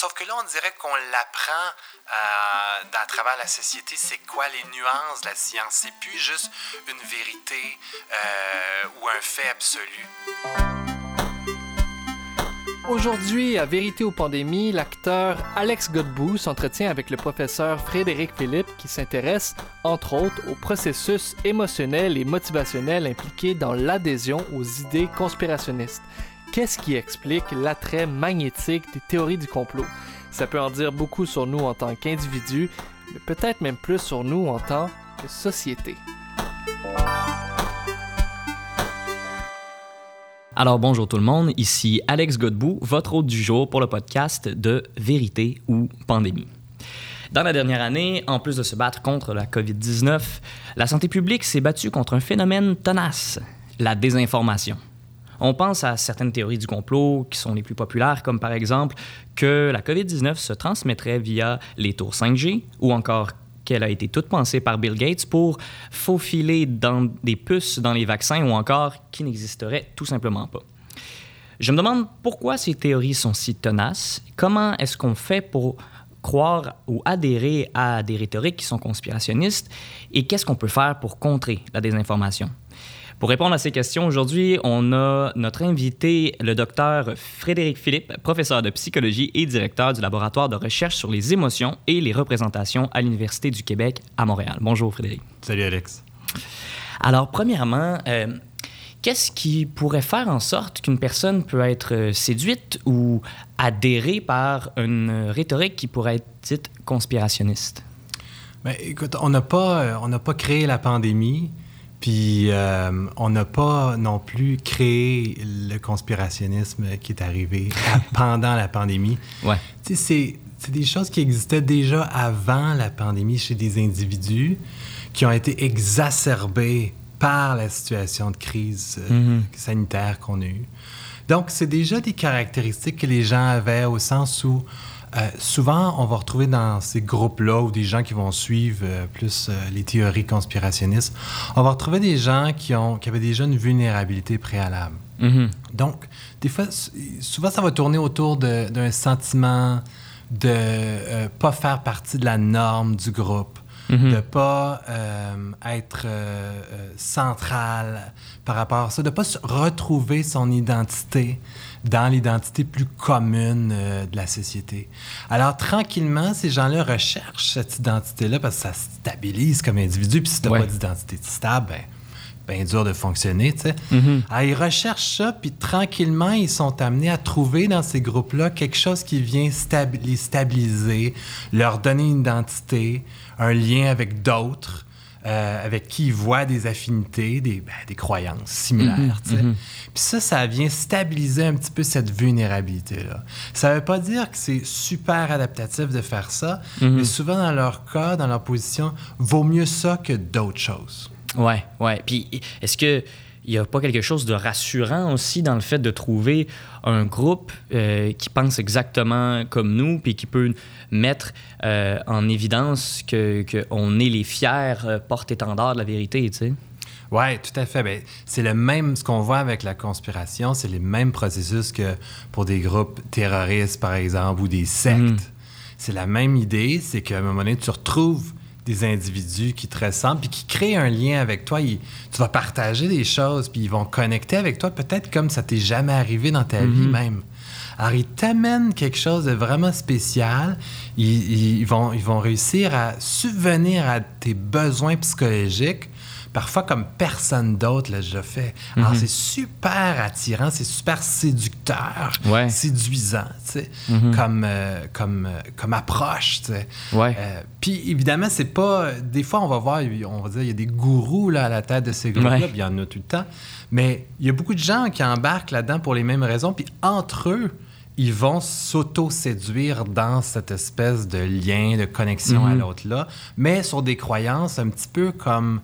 Sauf que là, on dirait qu'on l'apprend euh, à travers la société, c'est quoi les nuances de la science. C'est plus juste une vérité euh, ou un fait absolu. Aujourd'hui, à Vérité aux pandémies, l'acteur Alex Godbout s'entretient avec le professeur Frédéric Philippe qui s'intéresse, entre autres, au processus émotionnel et motivationnel impliqué dans l'adhésion aux idées conspirationnistes. Qu'est-ce qui explique l'attrait magnétique des théories du complot? Ça peut en dire beaucoup sur nous en tant qu'individus, mais peut-être même plus sur nous en tant que société. Alors bonjour tout le monde, ici Alex Godbout, votre hôte du jour pour le podcast de Vérité ou Pandémie. Dans la dernière année, en plus de se battre contre la COVID-19, la santé publique s'est battue contre un phénomène tenace, la désinformation. On pense à certaines théories du complot qui sont les plus populaires, comme par exemple que la COVID-19 se transmettrait via les tours 5G ou encore qu'elle a été toute pensée par Bill Gates pour faufiler dans des puces dans les vaccins ou encore qui n'existeraient tout simplement pas. Je me demande pourquoi ces théories sont si tenaces, comment est-ce qu'on fait pour croire ou adhérer à des rhétoriques qui sont conspirationnistes? Et qu'est-ce qu'on peut faire pour contrer la désinformation? Pour répondre à ces questions, aujourd'hui, on a notre invité, le docteur Frédéric Philippe, professeur de psychologie et directeur du laboratoire de recherche sur les émotions et les représentations à l'Université du Québec à Montréal. Bonjour Frédéric. Salut Alex. Alors, premièrement, euh, qu'est-ce qui pourrait faire en sorte qu'une personne peut être séduite ou adhérée par une rhétorique qui pourrait être dite conspirationniste? Bien, écoute, on n'a pas, euh, on n'a pas créé la pandémie. Puis euh, on n'a pas non plus créé le conspirationnisme qui est arrivé pendant la pandémie. Ouais. Tu sais, c'est des choses qui existaient déjà avant la pandémie chez des individus qui ont été exacerbées par la situation de crise euh, mm-hmm. sanitaire qu'on a eue. Donc, c'est déjà des caractéristiques que les gens avaient au sens où euh, souvent, on va retrouver dans ces groupes-là ou des gens qui vont suivre euh, plus euh, les théories conspirationnistes, on va retrouver des gens qui, ont, qui avaient déjà une vulnérabilité préalable. Mm-hmm. Donc, des fois, souvent, ça va tourner autour d'un sentiment de ne pas faire partie de la norme du groupe, mm-hmm. de ne pas être central par rapport à ça, de ne pas retrouver son identité dans l'identité plus commune euh, de la société. Alors, tranquillement, ces gens-là recherchent cette identité-là parce que ça stabilise comme individu. Puis si tu n'as pas d'identité stable, ben, bien dur de fonctionner, tu sais. Mm-hmm. Alors, ils recherchent ça, puis tranquillement, ils sont amenés à trouver dans ces groupes-là quelque chose qui vient les stabiliser, leur donner une identité, un lien avec d'autres. Euh, avec qui ils voient des affinités, des, ben, des croyances similaires. Mhm, mhm. Puis ça, ça vient stabiliser un petit peu cette vulnérabilité-là. Ça ne veut pas dire que c'est super adaptatif de faire ça, mhm. mais souvent dans leur cas, dans leur position, vaut mieux ça que d'autres choses. Ouais, ouais. Puis est-ce que il n'y a pas quelque chose de rassurant aussi dans le fait de trouver un groupe euh, qui pense exactement comme nous, puis qui peut mettre euh, en évidence qu'on que est les fiers euh, porte-étendards de la vérité, tu sais? Oui, tout à fait. Ben, c'est le même, ce qu'on voit avec la conspiration, c'est les mêmes processus que pour des groupes terroristes, par exemple, ou des sectes. Mm. C'est la même idée, c'est qu'à un moment donné, tu retrouves des individus qui te ressemblent, puis qui créent un lien avec toi. tu vas partager des choses, puis ils vont connecter avec toi, peut-être comme ça t'est jamais arrivé dans ta vie Mhm. même. Alors, ils t'amènent quelque chose de vraiment spécial. Ils, ils vont, ils vont réussir à subvenir à tes besoins psychologiques parfois comme personne d'autre l'a déjà fait. Alors, Mhm. c'est super attirant, c'est super séducteur, Ouais. séduisant, tu sais, Mhm. comme, euh, comme, euh, comme approche, tu sais. Ouais. Euh, Puis évidemment, c'est pas. Des fois, on va voir, on va dire, il y a des gourous là, à la tête de ces groupes-là, Ouais. puis il y en a tout le temps. Mais il y a beaucoup de gens qui embarquent là-dedans pour les mêmes raisons, puis entre eux, ils vont s'auto-séduire dans cette espèce de lien, de connexion à Mhm. l'autre-là, mais sur des croyances un petit peu comme.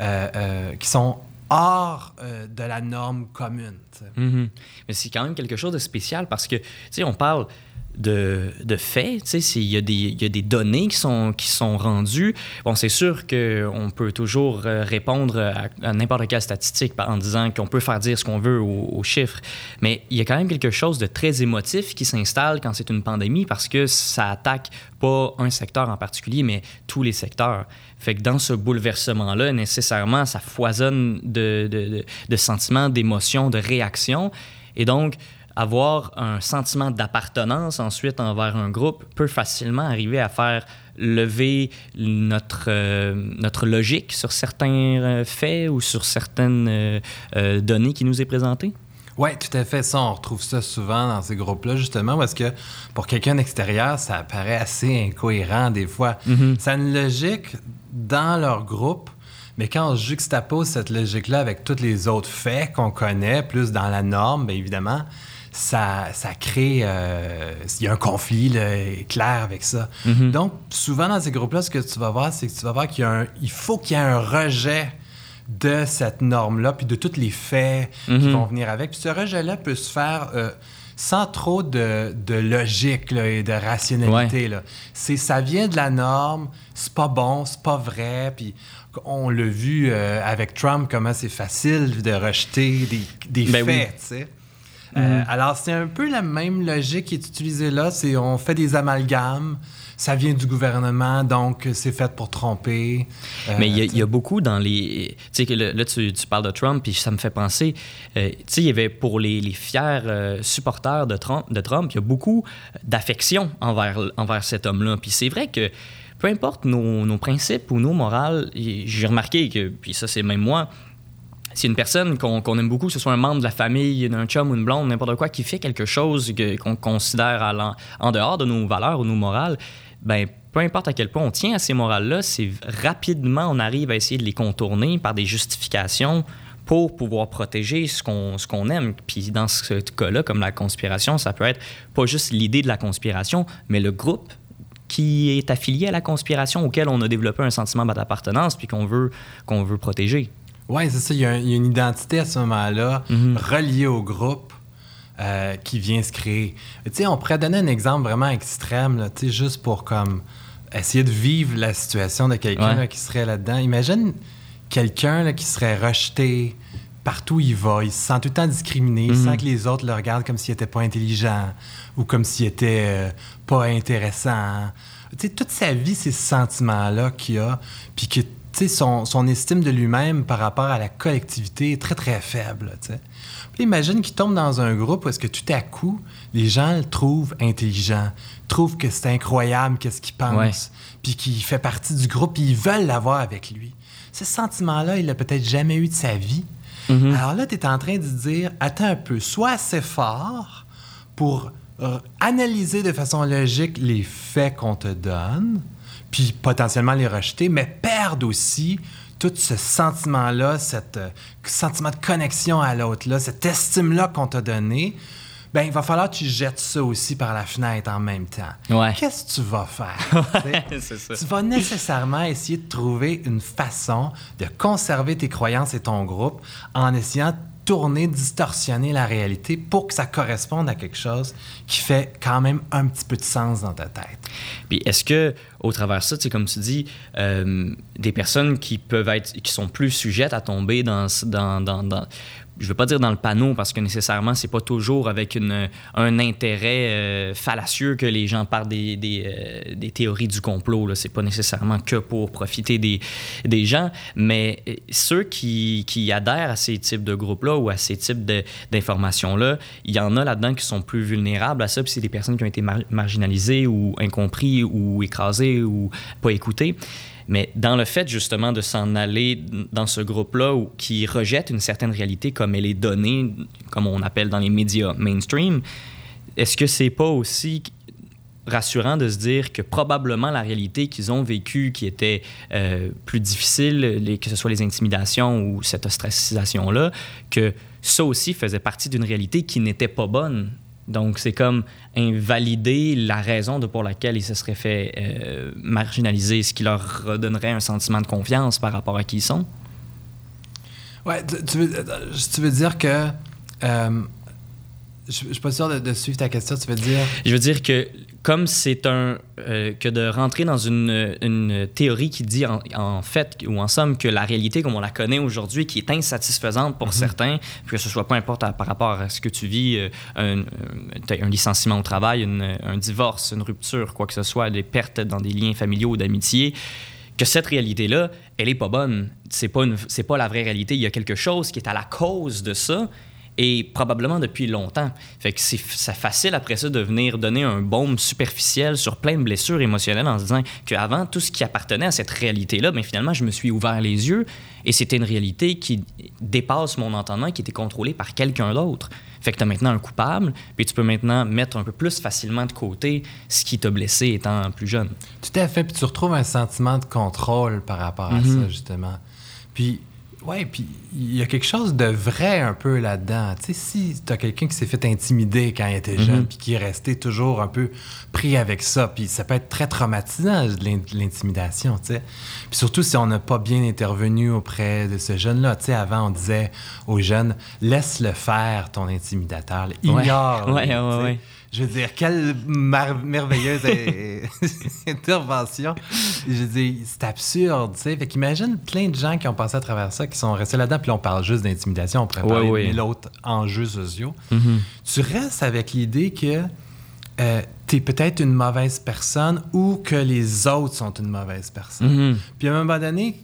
euh, euh, qui sont hors euh, de la norme commune. Mhm. Mais c'est quand même quelque chose de spécial parce que, tu sais, on parle de, de faits. Il y, a des, il y a des données qui sont, qui sont rendues. Bon, c'est sûr qu'on peut toujours euh, répondre à, n'importe quelle statistique en disant qu'on peut faire dire ce qu'on veut aux, chiffres, mais il y a quand même quelque chose de très émotif qui s'installe quand c'est une pandémie parce que ça attaque pas un secteur en particulier, mais tous les secteurs. Fait que dans ce bouleversement-là, nécessairement, ça foisonne de, de, de sentiments, d'émotions, de réactions. Et donc, avoir un sentiment d'appartenance ensuite envers un groupe peut facilement arriver à faire lever notre, euh, notre logique sur certains euh, faits ou sur certaines euh, données qui nous est présentées? Oui, tout à fait. Ça, on retrouve ça souvent dans ces groupes-là, justement, parce que pour quelqu'un d'extérieur, ça paraît assez incohérent des fois. Mm-hmm. Ça a une logique dans leur groupe, mais quand on juxtapose cette logique-là avec tous les autres faits qu'on connaît, plus dans la norme, bien évidemment, ça, ça crée. Euh, il y a un conflit clair avec ça. Mhm. Donc, souvent dans ces groupes-là, ce que tu vas voir, c'est que tu vas voir qu'il il faut qu'il y ait un rejet de cette norme-là, puis de tous les faits qui mhm. vont venir avec. Puis ce rejet-là peut se faire. Euh, sans trop de, de logique et de rationalité. C'est, ça vient de la norme, c'est pas bon, c'est pas vrai. Puis on l'a vu euh, avec Trump, comment c'est facile de rejeter des, des ben faits. Euh, mm. alors, c'est un peu la même logique qui est utilisée là. C'est on fait des amalgames. Ça vient du gouvernement, donc c'est fait pour tromper. Euh, Mais il y, a beaucoup dans les. Tu sais, là, tu, parles de Trump, puis ça me fait penser. Euh, tu sais, il y avait pour les, fiers supporters de Trump, de Trump, il y a beaucoup d'affection envers, envers cet homme-là. Puis c'est vrai que peu importe nos, nos principes ou nos morales, j'ai remarqué que, puis ça, c'est même moi, si une personne qu'on aime beaucoup, que ce soit un membre de la famille, d'un chum ou une blonde, n'importe quoi, qui fait quelque chose qu'on considère en, dehors de nos valeurs ou nos morales, ben peu importe à quel point on tient à ces morales-là, c'est rapidement on arrive à essayer de les contourner par des justifications pour pouvoir protéger ce qu'on aime. Puis dans ce cas-là, comme la conspiration, ça peut être pas juste l'idée de la conspiration, mais le groupe qui est affilié à la conspiration auquel on a développé un sentiment d'appartenance puis qu'on veut, qu'on veut protéger. Oui, c'est ça. Il y, a, une identité à ce moment-là mhm. reliée au groupe euh, qui vient se créer. Tu sais, on pourrait donner un exemple vraiment extrême, là, juste pour comme essayer de vivre la situation de quelqu'un qui serait là-dedans. Imagine quelqu'un qui serait rejeté partout où il va. Il se sent tout le temps discriminé. Il sent mhm. que les autres le regardent comme s'il n'était pas intelligent ou comme s'il était euh, pas intéressant. Tu sais, toute sa vie, c'est ce sentiment-là qu'il a, puis que son, son, estime de lui-même par rapport à la collectivité est très, très faible. Puis imagine qu'il tombe dans un groupe où est-ce que tout à coup, les gens le trouvent intelligent, trouvent que c'est incroyable qu'est-ce qu'il pense, puis qu'il fait partie du groupe, puis ils veulent l'avoir avec lui. Ce sentiment-là, il l'a peut-être jamais eu de sa vie. Mm-hmm. Alors là, tu es en train de dire, attends un peu, sois assez fort pour analyser de façon logique les faits qu'on te donne, puis potentiellement les rejeter, mais perdre aussi tout ce sentiment-là, ce euh, sentiment de connexion à l'autre-là, cette estime-là qu'on t'a donnée, ben il va falloir que tu jettes ça aussi par la fenêtre en même temps. Qu'est-ce que tu vas faire? Tu vas nécessairement essayer de trouver une façon de conserver tes croyances et ton groupe en essayant tourner, distorsionner la réalité pour que ça corresponde à quelque chose qui fait quand même un petit peu de sens dans ta tête. Puis est-ce que, au travers de ça, comme tu dis, euh, des personnes qui peuvent être, qui sont plus sujettes à tomber dans, dans, dans, dans je veux pas dire dans le panneau parce que nécessairement c'est pas toujours avec une, un intérêt euh, fallacieux que les gens parlent des, des, euh, des théories du complot. Ce n'est pas nécessairement que pour profiter des, des gens, mais euh, ceux qui, qui, adhèrent à ces types de groupes-là ou à ces types d'informations-là, il y en a là-dedans qui sont plus vulnérables à ça, puis c'est des personnes qui ont été marginalisées ou incompris ou écrasées ou pas écoutées. Mais dans le fait justement de s'en aller dans ce groupe-là qui rejette une certaine réalité comme elle est donnée, comme on appelle dans les médias mainstream, est-ce que c'est pas aussi rassurant de se dire que probablement la réalité qu'ils ont vécue, qui était euh, plus difficile, que ce soit les intimidations ou cette ostracisation-là, que ça aussi faisait partie d'une réalité qui n'était pas bonne donc, c'est comme invalider la raison de pour laquelle ils se seraient fait euh, marginaliser, ce qui leur redonnerait un sentiment de confiance par rapport à qui ils sont. Ouais, tu, veux, tu veux dire que euh, Je je suis pas sûr de, de suivre ta question. Tu veux dire. Je veux dire que comme c'est un euh, que de rentrer dans une, une théorie qui dit en, en fait ou en somme que la réalité comme on la connaît aujourd'hui qui est insatisfaisante pour certains que ce soit peu importe à- par rapport à ce que tu vis euh, un, un- un licenciement au travail une- un divorce une rupture quoi que ce soit des pertes dans des liens familiaux ou d'amitié que cette réalité là elle est pas bonne. C'est pas une- pas la vraie réalité. Il y a quelque chose qui est à la cause de ça et probablement depuis longtemps. Fait que c'est facile après ça de venir donner un baume superficiel sur plein de blessures émotionnelles en se disant qu'avant, tout ce qui appartenait à cette réalité-là, mais finalement, je me suis ouvert les yeux et c'était une réalité qui dépasse mon entendement, qui était contrôlée par quelqu'un d'autre. Fait que tu as maintenant un coupable, puis tu peux maintenant mettre un peu plus facilement de côté ce qui t'a blessé étant plus jeune. Tout à fait. Puis tu retrouves un sentiment de contrôle par rapport à Mhm. ça, justement. Puis, ouais, puis il y a quelque chose de vrai un peu là-dedans. Tu sais, si tu as quelqu'un qui s'est fait intimider quand il était Mhm. jeune, puis qui est resté toujours un peu pris avec ça, puis ça peut être très traumatisant, de l'intimidation, tu sais. Puis surtout si on n'a pas bien intervenu auprès de ce jeune-là. Tu sais, avant, on disait aux jeunes, laisse-le faire, ton intimidateur. Ignore. Ouais, ouais. Je veux dire, quelle merveilleuse euh, intervention. Je veux dire, c'est absurde, tu sais. Fait qu'imagine plein de gens qui ont passé à travers ça, qui sont restés là-dedans, puis là, on parle juste d'intimidation, on pourrait Ouais, parler ouais. de mille autres enjeux sociaux. Tu restes avec l'idée que tu es peut-être une mauvaise personne ou que les autres sont une mauvaise personne. Mhm. Puis à un moment donné,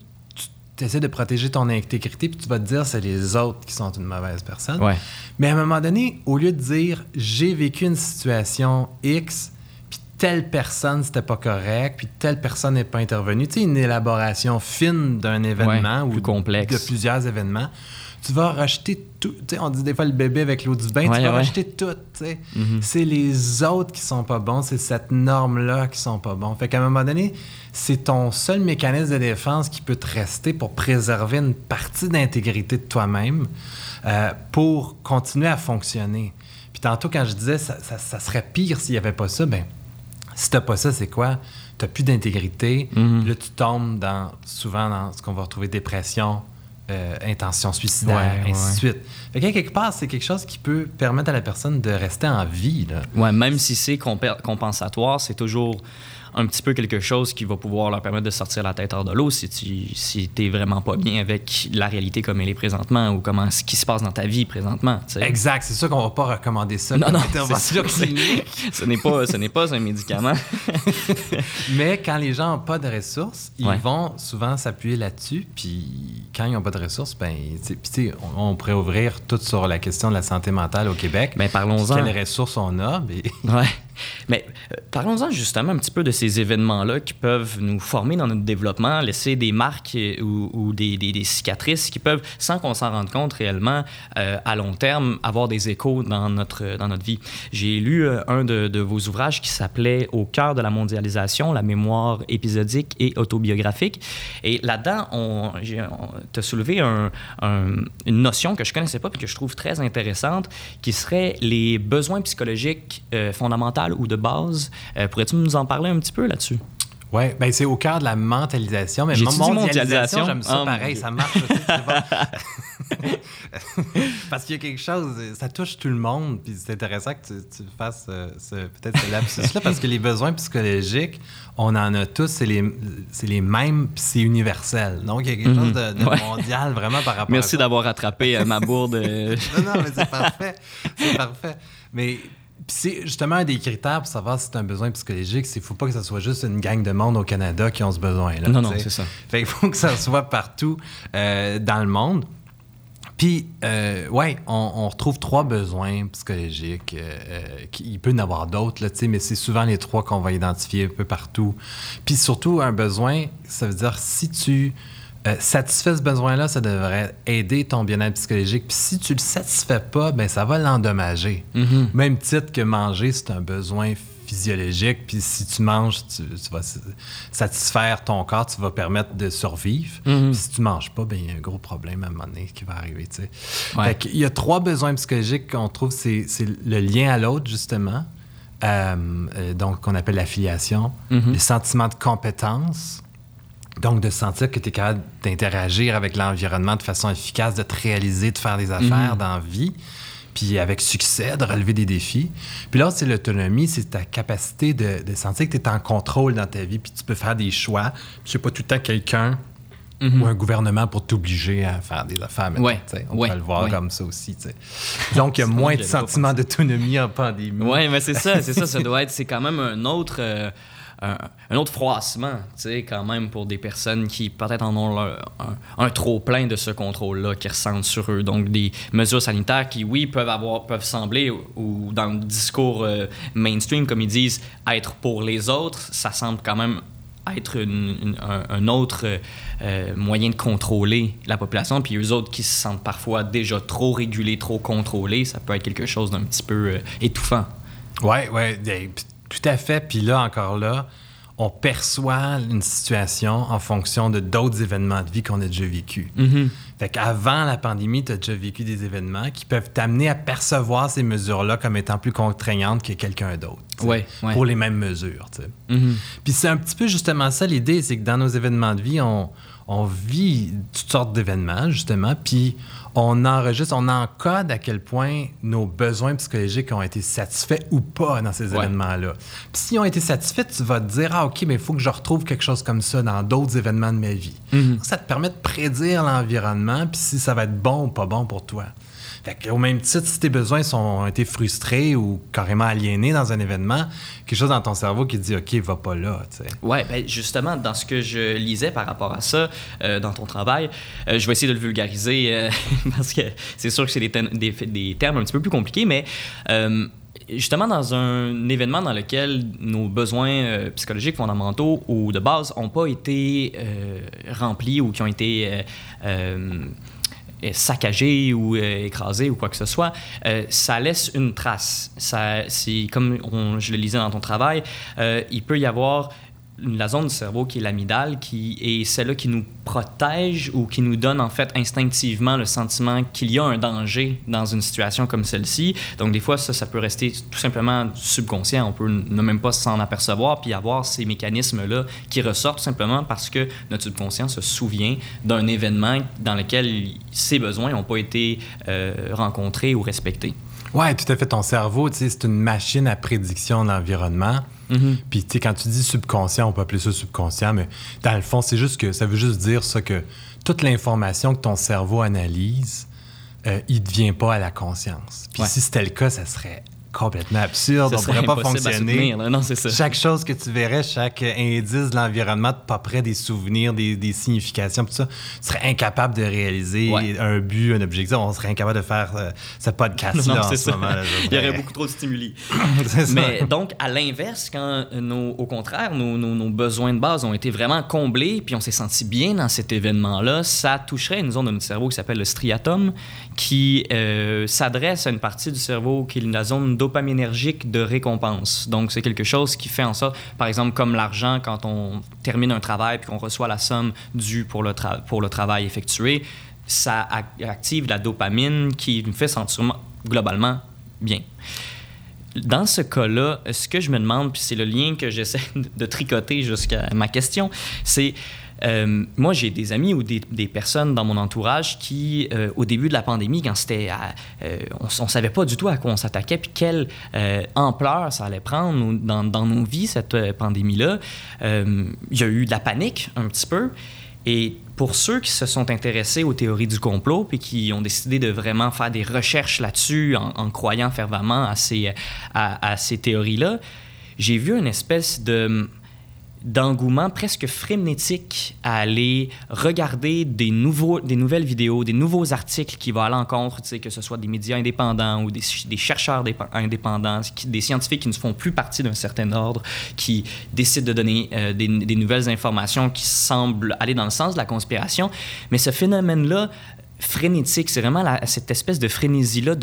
tu essaies de protéger ton intégrité, puis tu vas te dire c'est les autres qui sont une mauvaise personne. Ouais. Mais à un moment donné, au lieu de dire j'ai vécu une situation X, puis telle personne c'était pas correct, puis telle personne n'est pas intervenue, tu sais, une élaboration fine d'un événement Ouais, ou plus complexe. de plusieurs événements, tu vas rejeter tout. Tu sais, on dit des fois le bébé avec l'eau du bain, Ouais, tu vas rejeter tout. tu sais. Mhm. C'est les autres qui sont pas bons, c'est cette norme-là qui sont pas bons. Fait qu'à un moment donné, c'est ton seul mécanisme de défense qui peut te rester pour préserver une partie d'intégrité de toi-même euh, pour continuer à fonctionner. Puis tantôt, quand je disais ça, ça- ça serait pire s'il n'y avait pas ça, ben si t'as pas ça, c'est quoi? T'as plus d'intégrité. Mhm. Là, tu tombes dans, souvent dans ce qu'on va retrouver dépression, euh, intention suicidaire, Ouais, ainsi de ouais. suite. Fait que quelque part, c'est quelque chose qui peut permettre à la personne de rester en vie. Là. Ouais, même si c'est compensatoire, c'est toujours un petit peu quelque chose qui va pouvoir leur permettre de sortir la tête hors de l'eau si tu si es vraiment pas bien avec la réalité comme elle est présentement ou comment ce qui se passe dans ta vie présentement. Exact, c'est sûr qu'on va pas recommander ça Non, non, c'est sûr, clinique. ce n'est pas ce n'est pas un médicament. Mais quand les gens n'ont pas de ressources, ils Ouais. vont souvent s'appuyer là-dessus. Puis quand ils n'ont pas de ressources, ben, tu sais- puis tu sais, on, on pourrait ouvrir tout sur la question de la santé mentale au Québec. Ben, parlons-en. Quelles ressources on a? Mais... Ouais. Mais euh, parlons-en justement un petit peu de ces événements-là qui peuvent nous former dans notre développement, laisser des marques ou, des, cicatrices qui peuvent, sans qu'on s'en rende compte réellement, euh, à long terme, avoir des échos dans notre, dans notre vie. J'ai lu euh, un de, vos ouvrages qui s'appelait Au cœur de la mondialisation, la mémoire épisodique et autobiographique. Et là-dedans, on, on t'a soulevé un- un- une notion que je connaissais pas et que je trouve très intéressante, qui serait les besoins psychologiques euh, ou de base. Euh, Pourrais-tu nous en parler un petit peu là-dessus? Oui, ben c'est au cœur de la mentalisation. Mais mondialisation, mondialisation? j'aime ça Ah, pareil, ça marche aussi. Parce qu'il y a quelque chose, ça touche tout le monde. Puis c'est intéressant que tu, tu fasses euh, ce- peut-être ce lapsus-là, parce que les besoins psychologiques, on en a tous, c'est les, les mêmes, puis c'est universel. Donc il y a quelque chose de, de Mhm. Ouais. mondial vraiment par rapport à Merci d'avoir rattrapé euh, ma bourde. Non, non, mais c'est parfait. C'est parfait. Mais c'est justement un des critères pour savoir si c'est un besoin psychologique, c'est qu'il ne faut pas que ce soit juste une gang de monde au Canada qui ont ce besoin-là. Non, non, c'est ça. Fait qu'il faut que ça soit partout euh, dans le monde. Puis, euh, ouais, on, on retrouve trois besoins psychologiques. euh, euh, qui- il peut y en avoir d'autres, là, mais c'est souvent les trois qu'on va identifier un peu partout. Puis surtout, un besoin, ça veut dire si tu euh, satisfais ce besoin-là, ça devrait aider ton bien-être psychologique. Puis si tu le satisfais pas, ben ça va l'endommager. Mhm. Même titre que manger, c'est un besoin physiologique. Puis si tu manges, tu, tu vas satisfaire ton corps, tu vas permettre de survivre. Mhm. Puis si tu manges pas, ben il y a un gros problème à un moment donné qui va arriver. tu sais. Ouais. Fait qu'il y a trois besoins psychologiques qu'on trouve, c'est c'est le lien à l'autre, justement. Euh, euh, donc, qu'on appelle l'affiliation. Mhm. Le sentiment de compétence. Donc, de sentir que tu es capable d'interagir avec l'environnement de façon efficace, de te réaliser, de faire des affaires Mhm. dans la vie. puis avec succès, de relever des défis. Puis l'autre, c'est l'autonomie, c'est ta capacité de, de sentir que tu es en contrôle dans ta vie, puis tu peux faire des choix. Puis c'est pas tout le temps quelqu'un Mhm. ou un gouvernement pour t'obliger à faire des affaires. Ouais. On ouais, peut le voir ouais. comme ça aussi. Donc, il y a moins de sentiment d'autonomie en pandémie. Ouais, mais c'est ça, c'est ça, ça doit être, c'est quand même un autre, euh, un, autre froissement, tu sais, quand même pour des personnes qui peut-être en ont un, un trop plein de ce contrôle-là qui ressentent sur eux. Donc des mesures sanitaires qui, oui, peuvent avoir, peuvent sembler, ou, dans le discours euh, mainstream, comme ils disent, être pour les autres, ça semble quand même être un, autre euh, euh, moyen de contrôler la population. Puis eux autres qui se sentent parfois déjà trop régulés, trop contrôlés, ça peut être quelque chose d'un petit peu étouffant. Oui, oui, tout à fait. Puis là, encore là, on perçoit une situation en fonction de d'autres événements de vie qu'on a déjà vécus. Fait qu'avant la pandémie, tu as déjà vécu des événements qui peuvent t'amener à percevoir ces mesures-là comme étant plus contraignantes que quelqu'un d'autre. Ouais, ouais. Pour les mêmes mesures. Mhm. Puis c'est un petit peu justement ça l'idée, c'est que dans nos événements de vie, on, on vit toutes sortes d'événements, justement, puis on enregistre, on encode à quel point nos besoins psychologiques ont été satisfaits ou pas dans ces Ouais. événements-là. Puis s'ils ont été satisfaits, tu vas te dire, ah ok, mais il faut que je retrouve quelque chose comme ça dans d'autres événements de ma vie. Ça te permet de prédire l'environnement, puis si ça va être bon ou pas bon pour toi. Fait au même titre, si tes besoins sont, ont été frustrés ou carrément aliénés dans un événement, quelque chose dans ton cerveau qui te dit OK, va pas là. tu sais. Ouais, ben justement, dans ce que je lisais par rapport à ça, euh, dans ton travail, euh, je vais essayer de le vulgariser euh, parce que c'est sûr que c'est des, termes un petit peu plus compliqués, mais justement dans un événement dans lequel nos besoins psychologiques fondamentaux ou de base n'ont pas été remplis ou qui ont été saccagé ou euh, écrasé ou quoi que ce soit, euh, ça laisse une trace. Ça, comme on- je le lisais dans ton travail, euh, il peut y avoir la zone du cerveau qui est l'amygdale, qui est celle-là qui nous protège ou qui nous donne en fait instinctivement le sentiment qu'il y a un danger dans une situation comme celle-ci. Donc des fois, ça, ça peut rester tout simplement subconscient. On peut ne même pas s'en apercevoir puis avoir ces mécanismes-là qui ressortent tout simplement parce que notre subconscient se souvient d'un événement dans lequel ses besoins n'ont pas été euh, rencontrés ou respectés. Ouais, tout à fait. Ton cerveau, c'est une machine à prédiction de l'environnement. Puis, tu sais, quand tu dis subconscient, on peut appeler ça subconscient, mais dans le fond, c'est juste que ça veut juste dire ça que toute l'information que ton cerveau analyse, euh, il ne devient pas à la conscience. Puis, Ouais. si c'était le cas, ça serait complètement absurde. Ça on serait pourrait pas fonctionner. soutenir, là. Non, c'est ça. Chaque chose que tu verrais, chaque indice de l'environnement, pas près des souvenirs, des, des significations, tout ça, tu serais incapable de réaliser Ouais. un but, un objectif. On serait incapable de faire euh, ce podcast-là en ce ça. moment. là, Il y aurait beaucoup trop de stimuli. Ça. Mais donc, à l'inverse, quand nos, au contraire, nos, nos- nos besoins de base ont été vraiment comblés, puis on s'est senti bien dans cet événement-là, ça toucherait une zone de notre cerveau qui s'appelle le striatum, qui euh, s'adresse à une partie du cerveau qui est la zone dopaminergique de récompense. Donc, c'est quelque chose qui fait en sorte, par exemple, comme l'argent, quand on termine un travail puis qu'on reçoit la somme due pour le, travail effectué, ça ac- active la dopamine qui nous fait sentir globalement bien. Dans ce cas-là, ce que je me demande, puis c'est le lien que j'essaie de tricoter jusqu'à ma question, c'est euh, moi, j'ai des amis ou des, personnes dans mon entourage qui, euh, au début de la pandémie, quand c'était, euh, on, on savait pas du tout à quoi on s'attaquait, puis quelle ampleur ça allait prendre dans, nos vies cette pandémie-là. Il y a eu de la panique un petit peu. Et pour ceux qui se sont intéressés aux théories du complot puis qui ont décidé de vraiment faire des recherches là-dessus en, croyant fervemment à ces théories-là, j'ai vu une espèce de d'engouement presque frénétique à aller regarder des, nouveaux, des nouvelles vidéos, des nouveaux articles qui vont à l'encontre, que ce soit des médias indépendants ou des, chercheurs indépendants, des scientifiques qui ne font plus partie d'un certain ordre, qui décident de donner euh, des, nouvelles informations qui semblent aller dans le sens de la conspiration. Mais ce phénomène-là, frénétique. C'est vraiment cette espèce de frénésie-là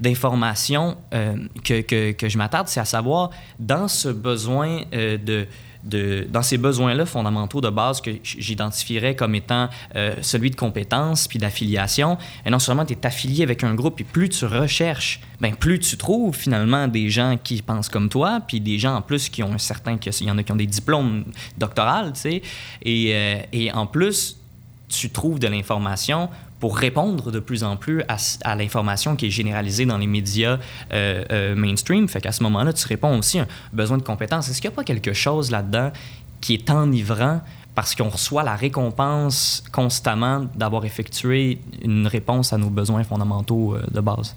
d'information euh, que, que- que je m'attarde, c'est à savoir, dans ce besoin euh, de, dans ces besoins-là fondamentaux de base que j'identifierais comme étant euh, celui de compétence puis d'affiliation, et non seulement tu es affilié avec un groupe, et plus tu recherches, ben plus tu trouves finalement des gens qui pensent comme toi, puis des gens en plus qui ont un certain, il y en a qui ont des diplômes doctoraux, tu sais, et, euh, et en plus, tu trouves de l'information pour répondre de plus en plus à, l'information qui est généralisée dans les médias euh, euh, mainstream. Fait qu'à ce moment-là, tu réponds aussi à un besoin de compétence. Est-ce qu'il n'y a pas quelque chose là-dedans qui est enivrant parce qu'on reçoit la récompense constamment d'avoir effectué une réponse à nos besoins fondamentaux euh, de base?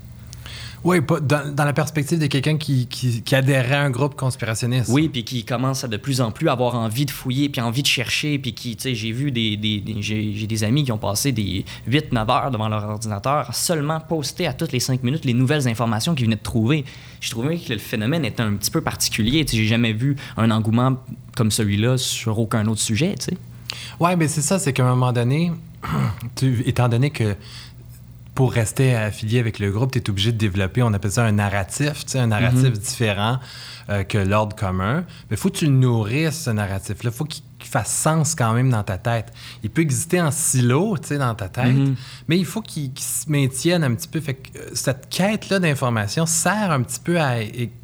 Oui, dans, dans, la perspective de quelqu'un qui, qui, qui, adhérait à un groupe conspirationniste. Oui, puis qui commence à de plus en plus avoir envie de fouiller, puis envie de chercher, puis qui, tu sais, j'ai vu des, des, j'ai des amis qui ont passé des 8-9 heures devant leur ordinateur à seulement poster à toutes les 5 minutes les nouvelles informations qu'ils venaient de trouver. Je trouvais que le phénomène était un petit peu particulier. Tu sais, j'ai jamais vu un engouement comme celui-là sur aucun autre sujet, tu sais. Oui, mais c'est ça, c'est qu'à un moment donné, tu, étant donné que pour rester affilié avec le groupe, tu es obligé de développer, on appelle ça un narratif, un narratif mhm. différent euh, que l'ordre commun. Mais il faut que tu nourrisses ce narratif-là. Il faut qu'il fasse sens quand même dans ta tête. Il peut exister en silo, dans ta tête, mhm. mais il faut qu'il se maintienne un petit peu. Fait que, euh, cette quête-là d'information sert un petit peu à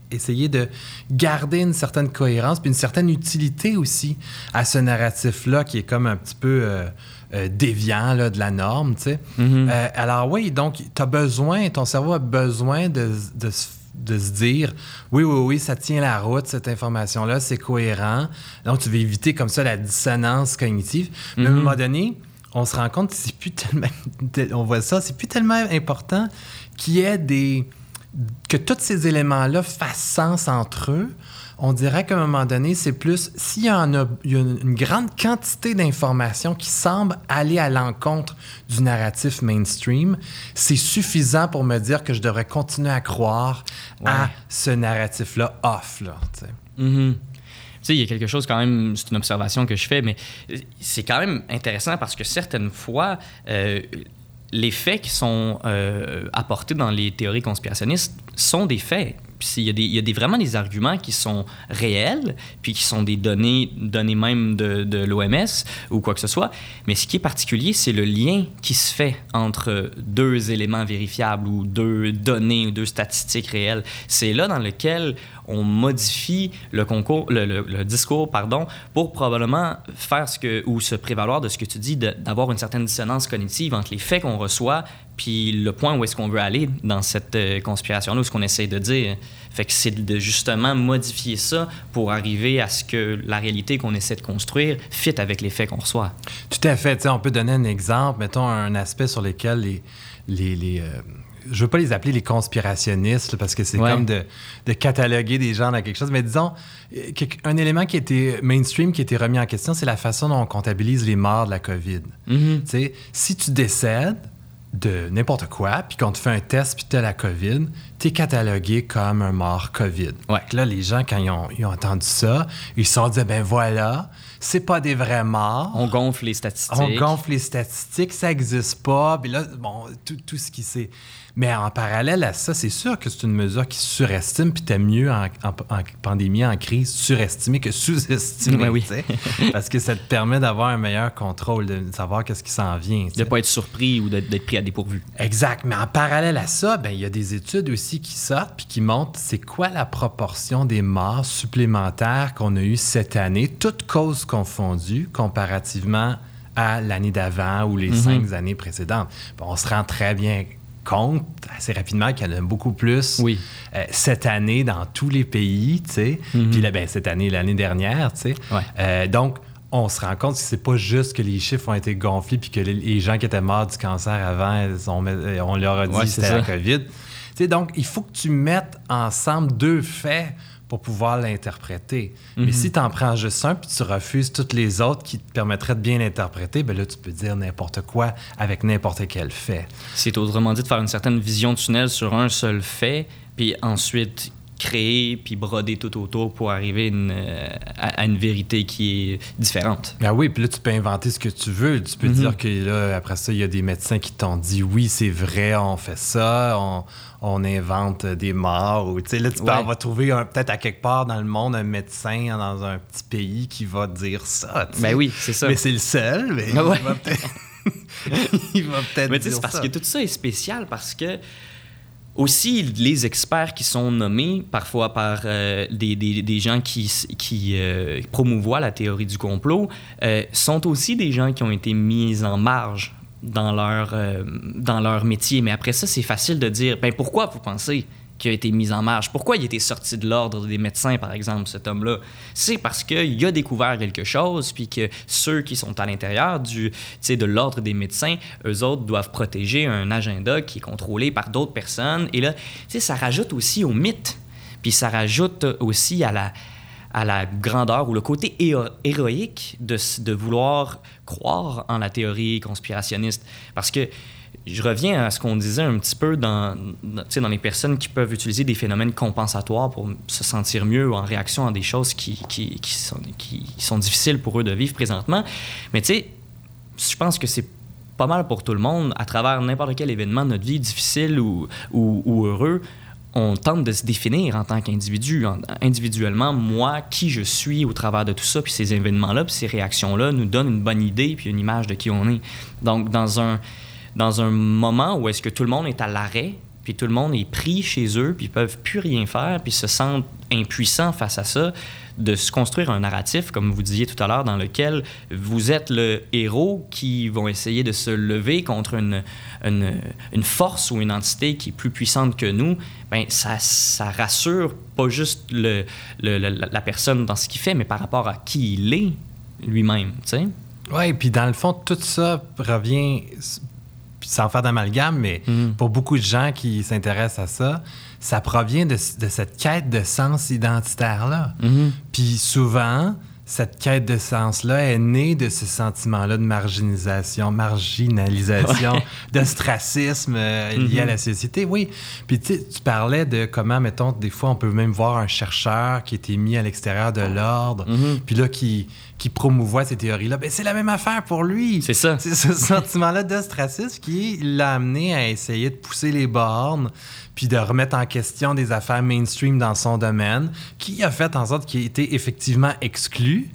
essayer de garder une certaine cohérence puis une certaine utilité aussi à ce narratif-là qui est comme un petit peu... Euh, euh, déviant là, de la norme, tu sais. Mm-hmm. Euh, alors oui, donc tu as besoin, ton cerveau a besoin de, de, de, se dire, oui, oui, oui, ça tient la route, cette information-là, c'est cohérent. Donc tu veux éviter comme ça la dissonance cognitive. Mais à un mm-hmm. moment donné, on se rend compte que c'est plus tellement, on voit ça, c'est plus tellement important qu'il y ait des, que tous ces éléments-là fassent sens entre eux on dirait qu'à un moment donné, c'est plus s'il y, a une grande quantité d'informations qui semblent aller à l'encontre du narratif mainstream, c'est suffisant pour me dire que je devrais continuer à croire à ce narratif-là off. Là, mm-hmm. Tu sais, il y a quelque chose quand même, c'est une observation que je fais, mais c'est quand même intéressant parce que certaines fois, euh, les faits qui sont euh, apportés dans les théories conspirationnistes sont des faits il y a, vraiment des arguments qui sont réels, puis qui sont des données, données même de, de l'OMS ou quoi que ce soit. Mais ce qui est particulier, c'est le lien qui se fait entre deux éléments vérifiables ou deux données ou deux statistiques réelles. C'est là dans lequel on modifie le, discours pardon, pour probablement faire ce que, ou se prévaloir de ce que tu dis, d'avoir une certaine dissonance cognitive entre les faits qu'on reçoit puis le point où est-ce qu'on veut aller dans cette euh, conspiration-là, ou ce qu'on essaie de dire. Fait que c'est de justement modifier ça pour arriver à ce que la réalité qu'on essaie de construire fit avec les faits qu'on reçoit. Tout à fait. on peut donner un exemple, mettons un aspect sur lequel les euh, je veux pas les appeler les conspirationnistes parce que c'est comme de, de, cataloguer des gens dans quelque chose, mais disons, euh, un élément qui était mainstream, qui a été remis en question, c'est la façon dont on comptabilise les morts de la COVID. Mm-hmm. Si tu décèdes, de n'importe quoi, puis qu'on te fait un test, puis tu as la COVID, tu es catalogué comme un mort COVID. Ouais. Là, les gens, quand ils ont, ils ont, entendu ça, ils se sont dit, ben voilà, c'est pas des vrais morts. On gonfle les statistiques. On gonfle les statistiques, ça n'existe pas. Puis là, bon, tout, tout ce qui s'est mais en parallèle à ça, c'est sûr que c'est une mesure qui surestime, puis t'as mieux en, pandémie, en crise, surestimer que sous-estimer. oui. parce que ça te permet d'avoir un meilleur contrôle, de savoir qu'est-ce qui s'en vient. De ne pas être surpris ou d'être pris à dépourvu. Exact. Mais en parallèle à ça, ben, il y a des études aussi qui sortent puis qui montrent c'est quoi la proportion des morts supplémentaires qu'on a eues cette année, toutes causes confondues, comparativement à l'année d'avant ou les mm-hmm. cinq années précédentes. on se rend très bien compte assez rapidement qu'il y en a beaucoup plus oui. Euh, cette année dans tous les pays, tu sais. Mhm. Puis là, ben, cette année, l'année dernière, tu sais. Euh, donc, on se rend compte que c'est pas juste que les chiffres ont été gonflés puis que les, gens qui étaient morts du cancer avant, on, leur a dit que c'était la COVID. Tu sais, donc, il faut que tu mettes ensemble deux faits pour pouvoir l'interpréter. Mais mhm. si tu en prends juste un puis tu refuses toutes les autres qui te permettraient de bien l'interpréter, ben là, tu peux dire n'importe quoi avec n'importe quel fait. C'est autrement dit de faire une certaine vision de tunnel sur un seul fait, puis ensuite créer puis broder tout autour pour arriver euh, à, une vérité qui est différente. Ah oui, puis là, tu peux inventer ce que tu veux. Tu peux mhm. dire que là, après ça, il y a des médecins qui t'ont dit oui, c'est vrai, on fait ça, on, on invente des morts. Ou, là, tu peux, on va trouver peut-être à quelque part dans le monde un médecin dans un petit pays qui va dire ça. Ben oui, c'est ça. Mais c'est le seul, mais ah il va peut-être. il va peut-être dire ça. parce que tout ça est spécial parce que aussi, les experts qui sont nommés parfois par euh, des, des, gens qui, qui euh, promouvoient la théorie du complot euh, sont aussi des gens qui ont été mis en marge dans leur, dans leur métier. Mais après ça, c'est facile de dire, ben pourquoi vous pensez? Qu'il a été mis en marge? Pourquoi il été sorti de l'ordre des médecins, par exemple, cet homme-là? C'est parce qu'il a découvert quelque chose, puis que ceux qui sont à l'intérieur de l'ordre des médecins, eux autres doivent protéger un agenda qui est contrôlé par d'autres personnes. Et là, ça rajoute aussi au mythe, puis ça rajoute aussi à la, à la grandeur ou le côté héroïque de, de vouloir croire en la théorie conspirationniste. Parce que je reviens à ce qu'on disait un petit peu dans, dans, les personnes qui peuvent utiliser des phénomènes compensatoires pour se sentir mieux en réaction à des choses qui, qui, qui, sont, qui sont difficiles pour eux de vivre présentement. Mais tu sais, je pense que c'est pas mal pour tout le monde, à travers n'importe quel événement de notre vie, difficile ou, ou, ou heureux, on tente de se définir en tant qu'individu, individuellement, moi, qui je suis au travers de tout ça, puis ces événements-là, puis ces réactions-là nous donnent une bonne idée, puis une image de qui on est. Donc, dans un, dans un moment où est-ce que tout le monde est à l'arrêt, puis tout le monde est pris chez eux, puis ils peuvent plus rien faire, puis se sentent impuissants face à ça, de se construire un narratif, comme vous disiez tout à l'heure, dans lequel vous êtes le héros qui vont essayer de se lever contre une, une, force ou une entité qui est plus puissante que nous, ben ça, ça rassure pas juste le, la personne dans ce qu'il fait, mais par rapport à qui il est lui-même, tu sais. Oui, puis dans le fond, tout ça revient sans faire d'amalgame, mais mm. pour beaucoup de gens qui s'intéressent à ça, ça provient de, de, cette quête de sens identitaire-là. Mm-hmm. Puis souvent, cette quête de sens-là est née de ce sentiment-là de marginalisation, marginalisation, d'ostracisme euh, lié à mm-hmm. la société. Oui. Puis tu parlais de comment, mettons, des fois, on peut même voir un chercheur qui était mis à l'extérieur de l'ordre, mm-hmm. puis là, qui, qui promouvoit ces théories-là. Ben, c'est la même affaire pour lui. C'est ça. C'est ce sentiment-là d'ostracisme qui l'a amené à essayer de pousser les bornes, puis de remettre en question des affaires mainstream dans son domaine, qui a fait en sorte qu'il ait été effectivement exclu.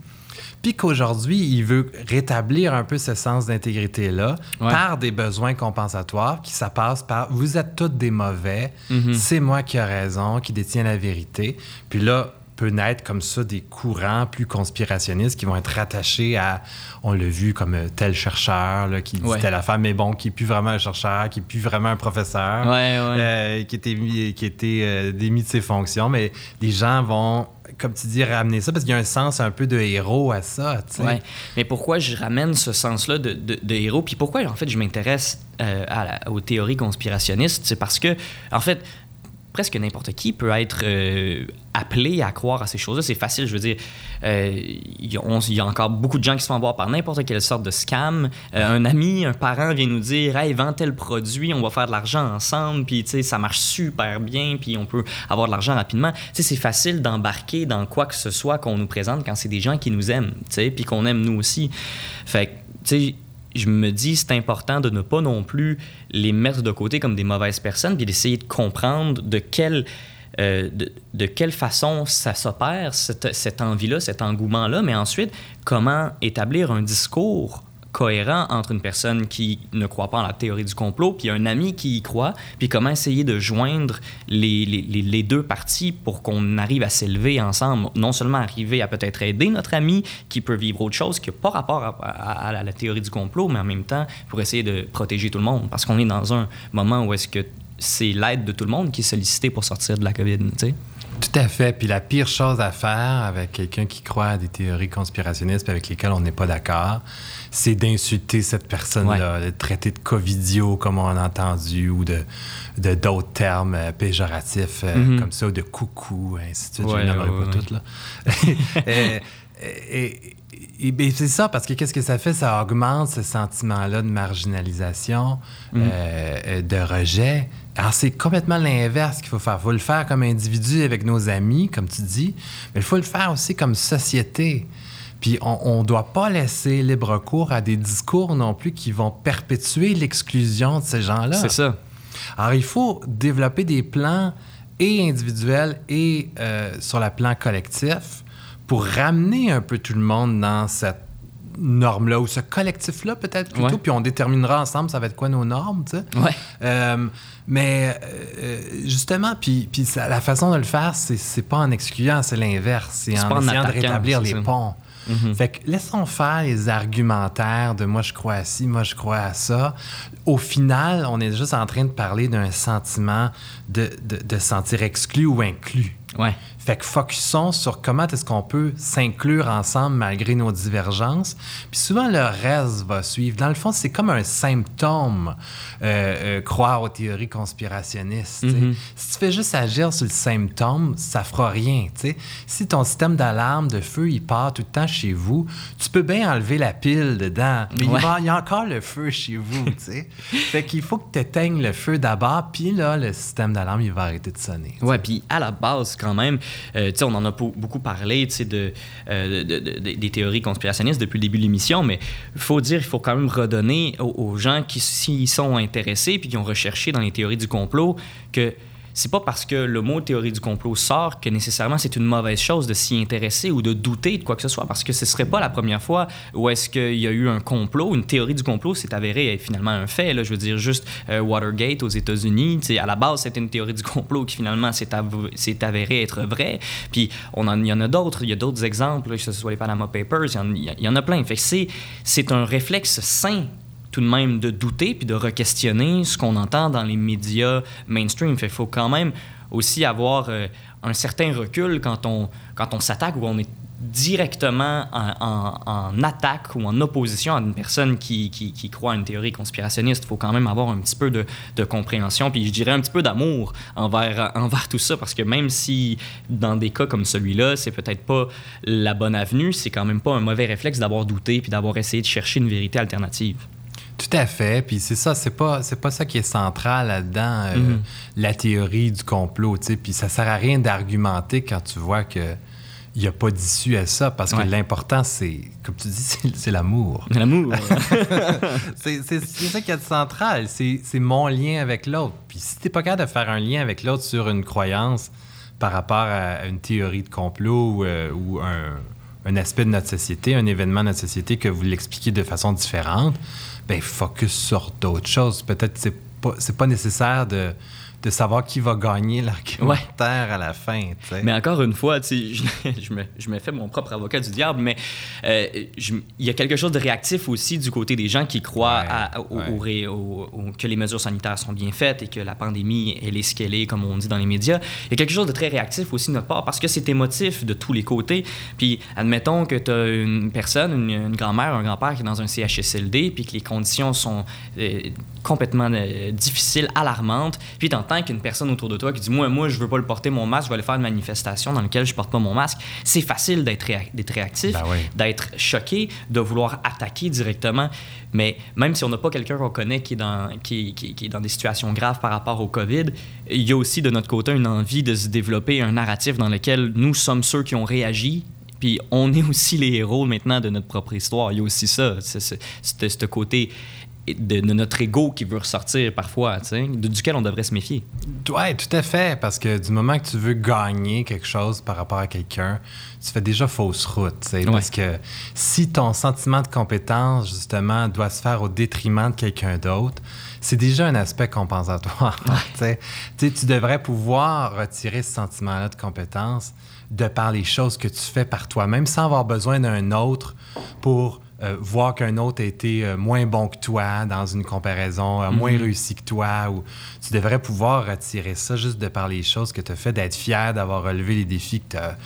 Puis qu'aujourd'hui, il veut rétablir un peu ce sens d'intégrité-là par des besoins compensatoires, qui ça passe par vous êtes tous des mauvais, mm-hmm. c'est moi qui ai raison, qui détient la vérité. Puis là, peut naître comme ça des courants plus conspirationnistes qui vont être rattachés à, on l'a vu comme euh, tel chercheur là, qui dit telle affaire, mais bon, qui n'est plus vraiment un chercheur, qui n'est plus vraiment un professeur, euh, qui était, qui était euh, démis de ses fonctions, mais les gens vont comme tu dis, ramener ça parce qu'il y a un sens un peu de héros à ça. Oui, mais pourquoi je ramène ce sens-là de, de, héros? Puis pourquoi, en fait, je m'intéresse aux théories conspirationnistes? C'est parce que, en fait, presque n'importe qui peut être euh, appelé à croire à ces choses-là. C'est facile, je veux dire. Euh, il y, a encore beaucoup de gens qui se font voir par n'importe quelle sorte de scam. Euh, un ami, un parent vient nous dire Hey, vends tel produit, on va faire de l'argent ensemble, puis ça marche super bien, puis on peut avoir de l'argent rapidement. C'est facile d'embarquer dans quoi que ce soit qu'on nous présente quand c'est des gens qui nous aiment, puis qu'on aime nous aussi. Fait que, tu sais, je me dis c'est important de ne pas non plus les mettre de côté comme des mauvaises personnes, puis d'essayer de comprendre de quelle, euh, de, quelle façon ça s'opère, cette, cette envie-là, cet engouement-là, mais ensuite, comment établir un discours cohérent entre une personne qui ne croit pas en la théorie du complot, puis un ami qui y croit, puis comment essayer de joindre les, les, les deux parties pour qu'on arrive à s'élever ensemble, non seulement arriver à peut-être aider notre ami qui peut vivre autre chose qui n'a pas rapport à, la théorie du complot, mais en même temps pour essayer de protéger tout le monde, parce qu'on est dans un moment où est-ce que c'est l'aide de tout le monde qui est sollicité pour sortir de la COVID, tu sais. Tout à fait. Puis la pire chose à faire avec quelqu'un qui croit à des théories conspirationnistes avec lesquelles on n'est pas d'accord, c'est d'insulter cette personne-là, de traiter de covidio comme on a entendu ou de d'autres termes euh, péjoratifs euh, mm-hmm. comme ça, ou de coucou, ainsi de suite. je n'aimerais pas toutes, là. et, et, c'est ça, parce que qu'est-ce que ça fait? Ça augmente ce sentiment-là de marginalisation, mm. euh, de rejet. Alors, c'est complètement l'inverse qu'il faut faire. Il faut le faire comme individu avec nos amis, comme tu dis, mais il faut le faire aussi comme société. Puis on ne doit pas laisser libre cours à des discours non plus qui vont perpétuer l'exclusion de ces gens-là. C'est ça. Alors il faut développer des plans et individuels et euh, sur le plan collectif pour ramener un peu tout le monde dans cette norme-là ou ce collectif-là peut-être plutôt, puis on déterminera ensemble ça va être quoi nos normes, tu sais. Ouais. Euh, mais euh, justement, puis, puis la façon de le faire, c'est pas en excluant, c'est l'inverse, c'est en essayant de rétablir les ponts. Mm-hmm. Fait que laissons faire les argumentaires de moi je crois à ci, moi je crois à ça. Au final, on est juste en train de parler d'un sentiment de, de, de sentir exclu ou inclus. Ouais. Fait que focusons sur comment est-ce qu'on peut s'inclure ensemble malgré nos divergences. Puis souvent, le reste va suivre. Dans le fond, c'est comme un symptôme, euh, euh, croire aux théories conspirationnistes. Mm-hmm. Si tu fais juste agir sur le symptôme, ça fera rien. Si ton système d'alarme de feu, il part tout le temps chez vous, tu peux bien enlever la pile dedans, mais il, y a encore le feu chez vous. fait qu'il faut que tu éteignes le feu d'abord, puis là, le système d'alarme, il va arrêter de sonner. Ouais, puis à la base, quand même, euh, on en a beaucoup parlé de, euh, de, de, des théories conspirationnistes depuis le début de l'émission, mais il faut dire, il faut quand même redonner aux, aux gens qui s'y sont intéressés puis qui ont recherché dans les théories du complot que c'est pas parce que le mot théorie du complot sort que nécessairement c'est une mauvaise chose de s'y intéresser ou de douter de quoi que ce soit, parce que ce serait pas la première fois où est-ce qu'il y a eu un complot, une théorie du complot s'est avérée finalement un fait. Là, je veux dire, juste euh, Watergate aux États-Unis, à la base, c'était une théorie du complot qui finalement s'est, avérée être vraie. Puis on il y en a d'autres, il y a d'autres exemples, que ce soit les Panama Papers, il y en, a plein. Fait c'est, c'est un réflexe sain tout de même de douter puis de re-questionner ce qu'on entend dans les médias mainstream. Il faut quand même aussi avoir euh, un certain recul quand on, quand on s'attaque ou on est directement en, attaque ou en opposition à une personne qui, qui, croit à une théorie conspirationniste. Il faut quand même avoir un petit peu de, de, compréhension, puis je dirais un petit peu d'amour envers, envers tout ça, parce que même si dans des cas comme celui-là, c'est peut-être pas la bonne avenue, c'est quand même pas un mauvais réflexe d'avoir douté puis d'avoir essayé de chercher une vérité alternative. Tout à fait. Puis c'est ça, c'est pas, c'est pas ça qui est central là-dedans, euh, mhm. la théorie du complot. sais. Puis ça sert à rien d'argumenter quand tu vois que il n'y a pas d'issue à ça, parce que l'important, c'est, comme tu dis, c'est, l'amour. L'amour. c'est, ça qui est central. C'est, mon lien avec l'autre. Puis si tu n'es pas capable de faire un lien avec l'autre sur une croyance par rapport à une théorie de complot ou, euh, ou un, un aspect de notre société, un événement de notre société que vous l'expliquez de façon différente, ben focus sur d'autres choses. Peut-être c'est pas c'est pas nécessaire de de savoir qui va gagner l'argumentaire à la fin. Mais encore une fois, je, je, me, je me fais mon propre avocat du diable, mais euh, il y a quelque chose de réactif aussi du côté des gens qui croient que les mesures sanitaires sont bien faites et que la pandémie, elle est ce qu'elle est, comme on dit dans les médias. Il y a quelque chose de très réactif aussi de notre part parce que c'est émotif de tous les côtés. Puis admettons que tu as une personne, une, grand-mère, un grand-père qui est dans un CHSLD, puis que les conditions sont euh, complètement euh, difficiles, alarmantes, puis tu qu'une personne autour de toi qui dit Moi, moi, je veux pas le porter mon masque, je vais aller faire une manifestation dans laquelle je porte pas mon masque, c'est facile d'être réactif, ben d'être choqué, de vouloir attaquer directement. Mais même si on n'a pas quelqu'un qu'on connaît qui est, dans, qui, qui, est dans des situations graves par rapport au COVID, il y a aussi de notre côté une envie de se développer un narratif dans lequel nous sommes ceux qui ont réagi puis on est aussi les héros maintenant de notre propre histoire. Il y a aussi ça, c'est ce côté de, notre ego qui veut ressortir parfois, duquel on devrait se méfier. Oui, tout à fait, parce que du moment que tu veux gagner quelque chose par rapport à quelqu'un, tu fais déjà fausse route. Parce que si ton sentiment de compétence, justement, doit se faire au détriment de quelqu'un d'autre, c'est déjà un aspect compensatoire. tu devrais pouvoir retirer ce sentiment-là de compétence de par les choses que tu fais par toi-même sans avoir besoin d'un autre pour euh, voir qu'un autre a été euh, moins bon que toi dans une comparaison, moins mhm. réussi que toi, ou tu devrais pouvoir retirer ça juste de par les choses que tu as fait, d'être fier d'avoir relevé les défis que tu as,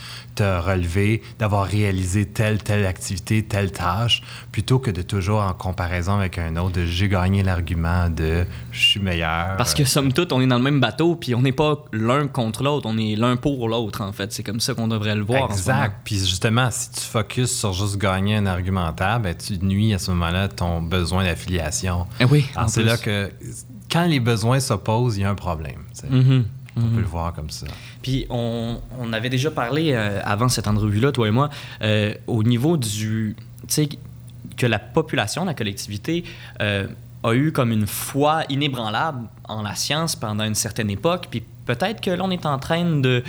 relevés, d'avoir réalisé telle, telle activité, telle tâche, plutôt que de toujours en comparaison avec un autre, de j'ai gagné l'argument de je suis meilleur. Parce que somme toute, on est dans le même bateau, puis on n'est pas l'un contre l'autre, on est l'un pour l'autre, en fait. C'est comme ça qu'on devrait le voir. Exact. Puis justement, si tu focuses sur juste gagner un argumentaire, ben, tu nuis à ce moment-là ton besoin d'affiliation. Eh oui. c'est là que quand les besoins s'opposent, il y a un problème. On peut mm-hmm. le voir comme ça. Puis on, avait déjà parlé euh, avant cette entrevue-là, toi et moi, euh, au niveau du. Tu sais, que la population, la collectivité, euh, a eu comme une foi inébranlable en la science pendant une certaine époque. Puis peut-être que l'on est en train de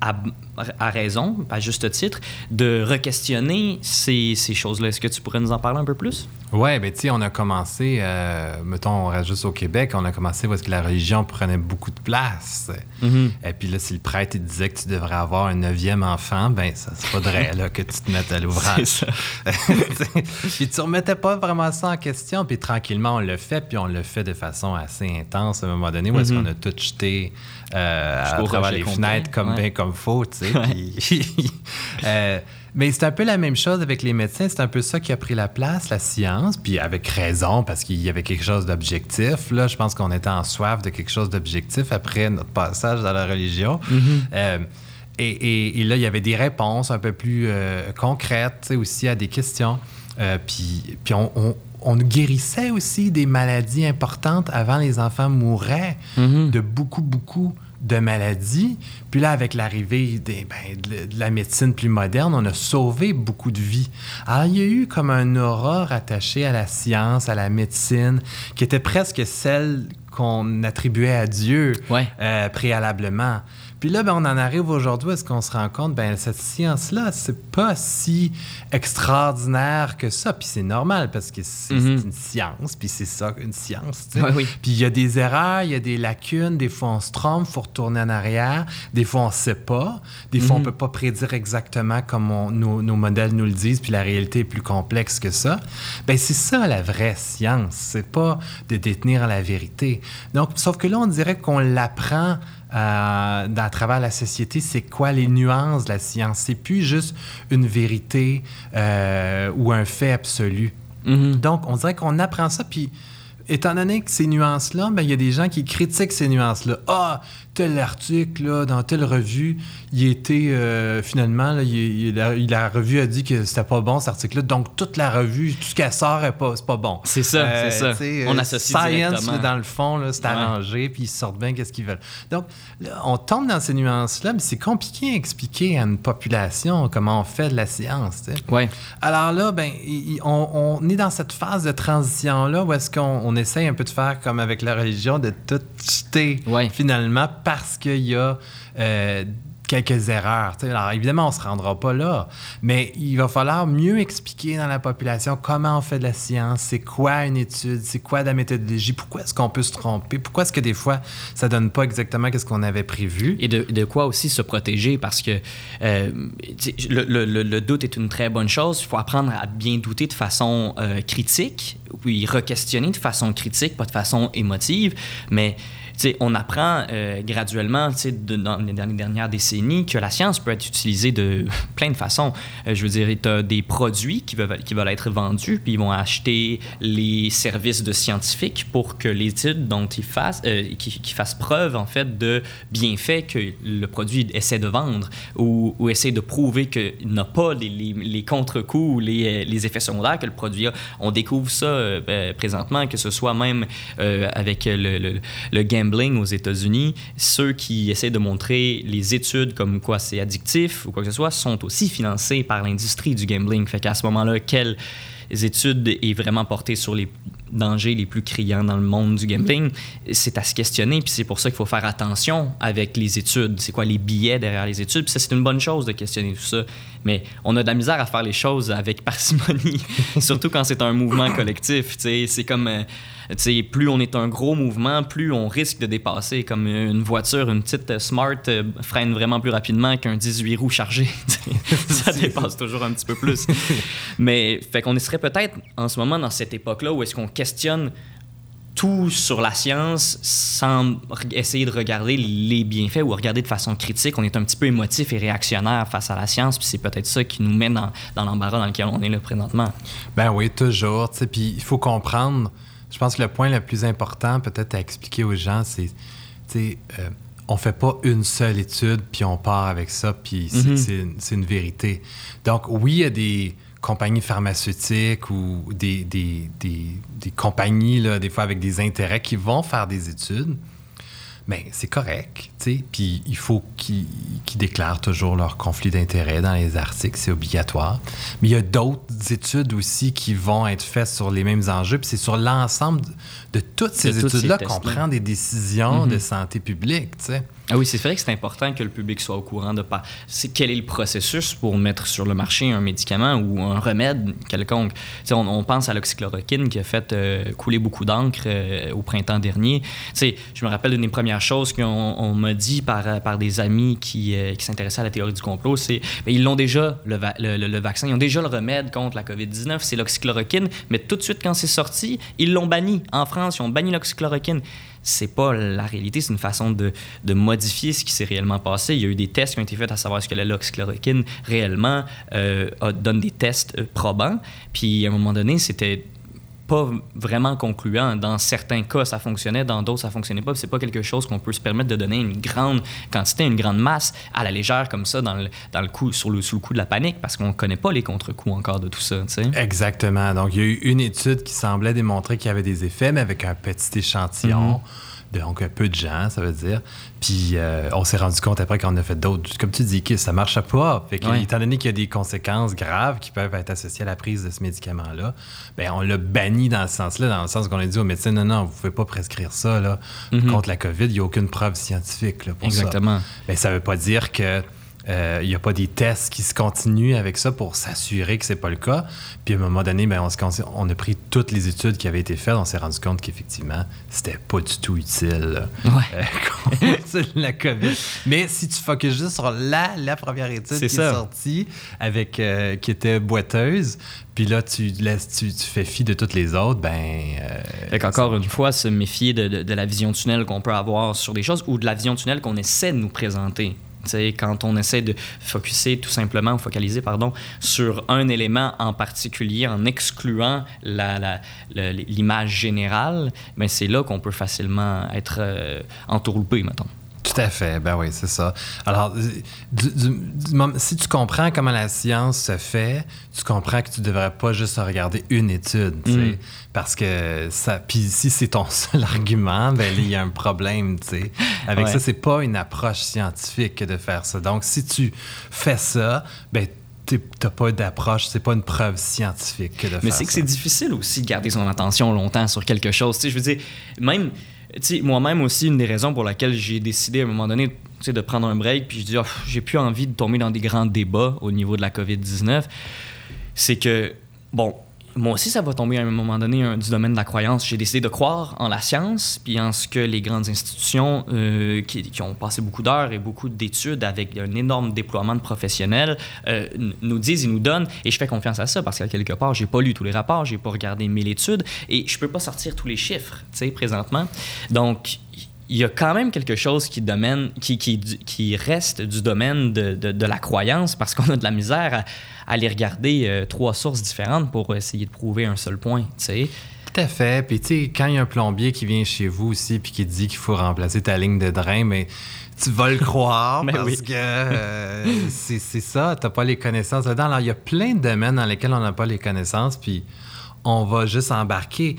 à raison, à juste titre, de re-questionner ces, ces choses-là. Est-ce que tu pourrais nous en parler un peu plus? Oui, ben tu sais, on a commencé, euh, mettons, on reste juste au Québec, on a commencé parce que la religion prenait beaucoup de place. Mhm. Et puis là, si le prêtre il disait que tu devrais avoir un neuvième enfant, ben ça se faudrait là, que tu te mettes à l'ouvrage. C'est ça. puis tu remettais pas vraiment ça en question, puis tranquillement, on le fait, puis on le fait de façon assez intense à un moment donné, où est-ce Mhm. qu'on a tout jeté euh, à travers les complet. fenêtres comme Ouais. bien comme faut, tu sais. puis- Euh, mais c'est un peu la même chose avec les médecins. C'est un peu ça qui a pris la place, la science, puis avec raison, parce qu'il y avait quelque chose d'objectif. Là, je pense qu'on était en soif de quelque chose d'objectif après notre passage dans la religion. Euh, et, et- et là, il y avait des réponses un peu plus euh, concrètes aussi à des questions. Euh, puis puis on, on- on guérissait aussi des maladies importantes avant les enfants mouraient Mhm. de beaucoup, beaucoup de maladies. Puis là, avec l'arrivée des, ben, de, de la médecine plus moderne, on a sauvé beaucoup de vies. Alors, il y a eu comme un aura rattaché à la science, à la médecine, qui était presque celle qu'on attribuait à Dieu Ouais. euh, préalablement. Puis là, ben, on en arrive aujourd'hui, est-ce qu'on se rend compte, ben, cette science-là, c'est pas si extraordinaire que ça. Puis c'est normal parce que c'est Mhm. une science, puis c'est ça, une science. tu sais. Ouais, oui. Puis il y a des erreurs, il y a des lacunes, des fois on se trompe, il faut retourner en arrière, des fois on sait pas, des fois on Mhm. peut pas prédire exactement comme on- nos, nos modèles nous le disent, puis la réalité est plus complexe que ça. Ben c'est ça la vraie science, c'est pas de détenir la vérité. Donc, sauf que là on dirait qu'on l'apprend euh, à travers la société, c'est quoi les nuances de la science? C'est plus juste une vérité euh, ou un fait absolu. Mhm. Donc, on dirait qu'on apprend ça, puis étant donné que ces nuances-là, ben, il y a des gens qui critiquent ces nuances-là. Ah, tel article, là, dans telle revue, il était euh, finalement, là, il, il- la, revue a dit que c'était pas bon cet article-là, donc toute la revue, tout ce qu'elle sort est pas, c'est pas bon. C'est ça, c'est ça. On euh, associe Science, là, dans le fond, c'est Ouais. arrangé, puis ils sortent bien qu'est-ce qu'ils veulent. Donc, on tombe dans ces nuances-là, mais c'est compliqué à expliquer à une population comment on fait de la science. tu sais. Ouais. Alors là, ben, on, on est dans cette phase de transition-là où est-ce qu'on on essaye un peu de faire comme avec la religion, de tout jeter Ouais. finalement parce qu'il y a euh, quelques erreurs. Alors évidemment, on ne se rendra pas là, mais il va falloir mieux expliquer dans la population comment on fait de la science, c'est quoi une étude, c'est quoi de la méthodologie, pourquoi est-ce qu'on peut se tromper, pourquoi est-ce que des fois ça donne pas exactement ce qu'on avait prévu. Et de, de quoi aussi se protéger parce que euh, le doute est une très bonne chose. Il faut apprendre à bien douter de façon euh, critique, puis re-questionner de façon critique, pas de façon émotive. Mais on apprend euh, graduellement de- dans les dernières, décennies que la science peut être utilisée de plein de façons. Euh, je veux dire, tu as des produits qui veulent, être vendus, puis ils vont acheter les services de scientifiques pour que l'étude dont ils fassent, euh, qui, fassent preuve en fait de bienfaits que le produit essaie de vendre ou, essaie de prouver qu'il n'a pas les, contre-coups ou les, effets secondaires que le produit a. On découvre ça ben, présentement, que ce soit même avec le, le, le gambling aux États-Unis, ceux qui essaient de montrer les études comme quoi c'est addictif ou quoi que ce soit sont aussi financés par l'industrie du gambling. Fait qu'à ce moment-là, quelle études est vraiment portée sur les dangers les plus criants dans le monde du gambling, c'est à se questionner. Puis c'est pour ça qu'il faut faire attention avec les études. C'est quoi les billets derrière les études? Puis ça, c'est une bonne chose de questionner tout ça. Mais on a de la misère à faire les choses avec parcimonie, surtout quand c'est un mouvement collectif. C'est comme... euh, tu sais, plus on est un gros mouvement, plus on risque de dépasser. Comme une voiture, une petite Smart euh, freine vraiment plus rapidement qu'un 18 roues chargé. ça dépasse toujours un petit peu plus. Mais fait qu'on serait peut-être en ce moment dans cette époque-là où est-ce qu'on questionne tout sur la science sans essayer de regarder les bienfaits ou regarder de façon critique. On est un petit peu émotif et réactionnaire face à la science, puis c'est peut-être ça qui nous met dans, dans l'embarras dans lequel on est là présentement. Ben oui, toujours. Puis il faut comprendre. Je pense que le point le plus important, peut-être à expliquer aux gens, c'est, tu euh, on fait pas une seule étude puis on part avec ça puis c'est, Mhm. une, c'est une vérité. Donc oui, il y a des compagnies pharmaceutiques ou des, des, des, des compagnies là, des fois avec des intérêts qui vont faire des études. Mais c'est correct, tu sais. Puis il faut qu'ils déclarent toujours leur conflit d'intérêts dans les articles, c'est obligatoire. Mais il y a d'autres études aussi qui vont être faites sur les mêmes enjeux. Puis c'est sur l'ensemble de, de toutes ces études-là qu'on prend des décisions Mhm. de santé publique, tu sais. Ah oui, c'est vrai que c'est important que le public soit au courant de pas. C'est quel est le processus pour mettre sur le marché un médicament ou un remède quelconque. On, on, pense à l'oxychloroquine qui a fait euh, couler beaucoup d'encre euh, au printemps dernier. sais, je me rappelle une des premières choses qu'on m'a dit par, par des amis qui, euh, qui s'intéressaient à la théorie du complot, c'est ben, ils l'ont déjà le, le, le, vaccin, ils ont déjà le remède contre la COVID-19, c'est l'oxychloroquine, mais tout de suite quand c'est sorti, ils l'ont banni. En France, ils ont banni l'oxychloroquine c'est pas la réalité, c'est une façon de, de, modifier ce qui s'est réellement passé. Il y a eu des tests qui ont été faits à savoir ce que réellement euh, donne des tests euh, probants. Puis à un moment donné, c'était pas vraiment concluant. Dans certains cas, ça fonctionnait, dans d'autres, ça fonctionnait pas. C'est pas quelque chose qu'on peut se permettre de donner une grande quantité, une grande masse à la légère comme ça dans le, dans le coup, sur le, sous le coup de la panique parce qu'on connaît pas les contre-coups encore de tout ça. Exactement. Donc, il y a eu une étude qui semblait démontrer qu'il y avait des effets, mais avec un petit échantillon. Mm-hmm donc peu de gens, ça veut dire. Puis euh, on s'est rendu compte après qu'on a fait d'autres, comme tu dis, que ça marche pas. Fait que, Étant donné qu'il y a des conséquences graves qui peuvent être associées à la prise de ce médicament-là, ben on l'a banni dans ce sens-là, dans le sens qu'on a dit aux médecins, non, non, vous pouvez pas prescrire ça là, mm-hmm. contre la COVID, il n'y a aucune preuve scientifique là, pour Exactement. ça. Mais ça veut pas dire que il euh, n'y a pas des tests qui se continuent avec ça pour s'assurer que c'est pas le cas. Puis à un moment donné, ben, on, on, a pris toutes les études qui avaient été faites. On s'est rendu compte qu'effectivement, c'était pas du tout utile ouais. euh, la COVID. Mais si tu focuses juste sur la, la première étude qui est sortie, avec, euh, qui était boiteuse, puis là, tu, laisses, tu, fais fi de toutes les autres, ben. Euh, encore une fois, se méfier de, de, de la vision tunnel qu'on peut avoir sur des choses ou de la vision tunnel qu'on essaie de nous présenter quand on essaie de focuser tout simplement, focaliser pardon, sur un élément en particulier en excluant l'image générale, ben, c'est là qu'on peut facilement être euh, entourloupé, mettons. Tout à fait, ben oui, c'est ça. Alors, si tu comprends comment la science se fait, tu comprends que tu devrais pas juste regarder une étude, mm. parce que ça. Puis si c'est ton seul argument, ben il y a un problème, tu sais. Avec ça, c'est pas une approche scientifique de faire ça. Donc, si tu fais ça, ben t'as pas d'approche, c'est pas une preuve scientifique de faire Mais c'est que c'est difficile aussi de garder son attention longtemps sur quelque chose. Tu sais, je veux dire, même moi-même aussi, une des raisons pour laquelle j'ai décidé à un moment donné de prendre un break, puis je dis, oh, j'ai plus envie de tomber dans des grands débats au niveau de la COVID-19, c'est que, bon, moi aussi, ça va tomber à un moment donné un, du domaine de la croyance. J'ai décidé de croire en la science, puis en ce que les grandes institutions euh, qui, ont passé beaucoup d'heures et beaucoup d'études avec un énorme déploiement de professionnels euh, nous disent et nous donnent. Et je fais confiance à ça parce qu'à quelque part, j'ai pas lu tous les rapports, j'ai pas regardé mille études et je peux pas sortir tous les chiffres, tu sais, présentement. Donc, il y a quand même quelque chose qui, domaine, qui, qui, qui reste du domaine de, de, de la croyance parce qu'on a de la misère à aller regarder euh, trois sources différentes pour essayer de prouver un seul point, tu sais. Tout à fait. Puis, tu sais, quand il y a un plombier qui vient chez vous aussi puis qui dit qu'il faut remplacer ta ligne de drain, mais tu vas le croire parce que euh, c'est ça, tu n'as pas les connaissances là-dedans. Alors, il y a plein de domaines dans lesquels on n'a pas les connaissances, puis on va juste embarquer.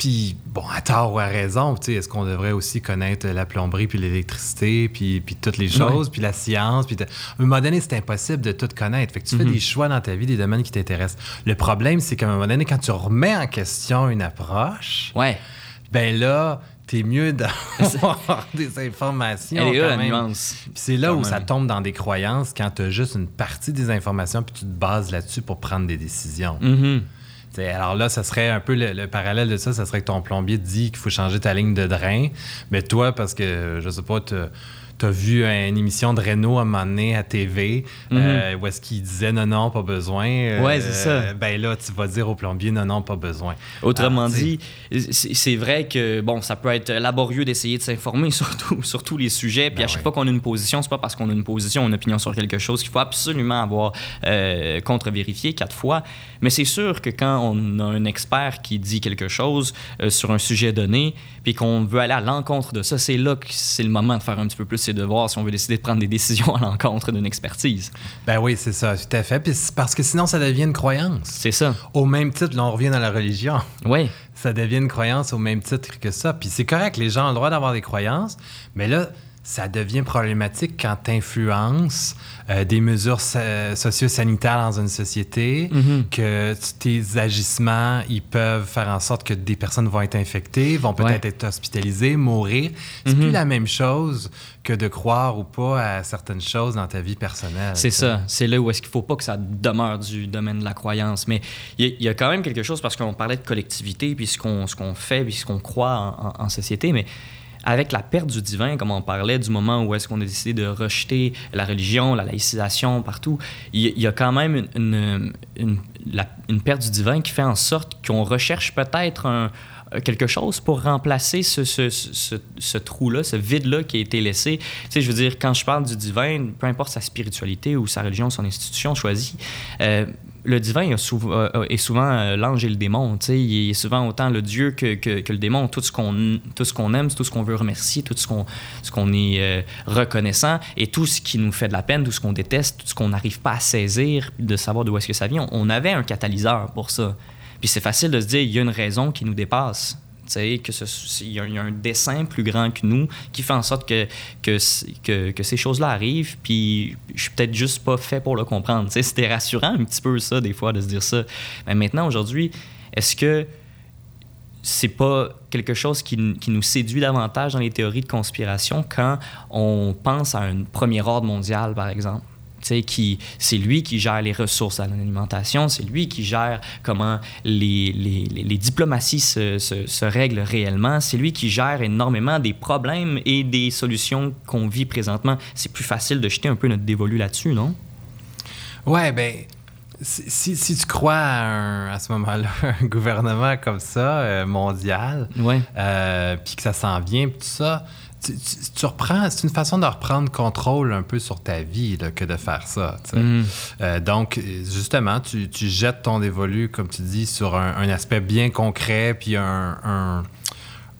Puis, bon, à tort ou à raison, est-ce qu'on devrait aussi connaître la plomberie, puis l'électricité, puis, puis toutes les choses, puis la science? Puis à un moment donné, c'est impossible de tout connaître. Fait que tu fais mhm. des choix dans ta vie, des domaines qui t'intéressent. Le problème, c'est qu'à un moment donné, quand tu remets en question une approche, ouais. ben là, t'es mieux d'avoir des informations. Elle est la nuance? Puis c'est là où ça tombe dans des croyances quand tu as juste une partie des informations, puis tu te bases là-dessus pour prendre des décisions. Mm alors là, ça serait un peu le, parallèle de ça, ça serait que ton plombier te dit qu'il faut changer ta ligne de drain, mais toi, parce que, je sais pas, tu as vu une émission de Renault à un moment donné à TV mhm. euh, où est-ce qu'il disait non, non, pas besoin. Euh, ouais, c'est ça. Ben là, tu vas dire au plombier non, non, pas besoin. Autrement dit, c'est vrai que bon, ça peut être laborieux d'essayer de s'informer surtout sur tous les sujets. Puis ben à chaque fois qu'on a une position, c'est pas parce qu'on a une position, une opinion sur quelque chose qu'il faut absolument avoir euh, contre-vérifié quatre fois. Mais c'est sûr que quand on a un expert qui dit quelque chose sur un sujet donné, puis qu'on veut aller à l'encontre de ça, c'est là que c'est le moment de faire un petit peu plus de voir si on veut décider de prendre des décisions à l'encontre d'une expertise. Ben oui, c'est ça, tout à fait. Puis parce que sinon, ça devient une croyance. C'est ça. Au même titre, là, on revient dans la religion. Oui. Ça devient une croyance au même titre que ça. Puis c'est correct, les gens ont le droit d'avoir des croyances, mais là, ça devient problématique quand tu influences euh, des mesures socio-sanitaires dans une société, Mhm. que tes agissements, ils peuvent faire en sorte que des personnes vont être infectées, vont peut-être Ouais. être hospitalisées, mourir. C'est Mhm. plus la même chose que de croire ou pas à certaines choses dans ta vie personnelle. C'est ça. C'est là où est-ce qu'il faut pas que ça demeure du domaine de la croyance. Mais il y, a- il y a quand même quelque chose parce qu'on parlait de collectivité, puis ce qu'on qu'on fait, puis ce qu'on croit en, en- en société. Mais avec la perte du divin, comme on parlait, du moment où est-ce qu'on a décidé de rejeter la religion, la laïcisation partout, il y, a quand même une, une, perte du divin qui fait en sorte qu'on recherche peut-être quelque chose pour remplacer ce, ce, ce, ce trou-là, ce vide-là qui a été laissé. Tu sais, je veux dire, quand je parle du divin, peu importe sa spiritualité ou sa religion, son institution choisie, euh, le divin souv- euh, est souvent euh, l'ange et le démon. Il est souvent autant le Dieu que, que, le démon. Tout ce qu'on aime, tout ce qu'on veut remercier, tout ce qu'on qu'on est euh, reconnaissant et tout ce qui nous fait de la peine, tout ce qu'on déteste, tout ce qu'on n'arrive pas à saisir, de savoir d'où est-ce que ça vient. On, on avait un catalyseur pour ça. Puis c'est facile de se dire, il y a une raison qui nous dépasse. Que il y, a, un dessin plus grand que nous qui fait en sorte que, que, que, que ces choses-là arrivent, puis je suis peut-être juste pas fait pour le comprendre. C'était rassurant un petit peu ça, des fois, de se dire ça. Mais maintenant, aujourd'hui, est-ce que c'est pas quelque chose qui, qui nous séduit davantage dans les théories de conspiration quand on pense à un premier ordre mondial, par exemple? Qui, c'est lui qui gère les ressources à l'alimentation, c'est lui qui gère comment les, les, les- les diplomaties se, se- se règlent réellement, c'est lui qui gère énormément des problèmes et des solutions qu'on vit présentement. C'est plus facile de jeter un peu notre dévolu là-dessus, non? Ouais, ben, si, si, si tu crois à, un- à ce moment-là un gouvernement comme ça, euh, mondial, Ouais. euh, puis que ça s'en vient, puis tout ça, tu, tu- tu reprends, c'est une façon de reprendre contrôle un peu sur ta vie là, que de faire ça. Mhm. Euh, donc, justement, tu, tu jettes ton dévolu, comme tu dis, sur un, un aspect bien concret, puis un, un,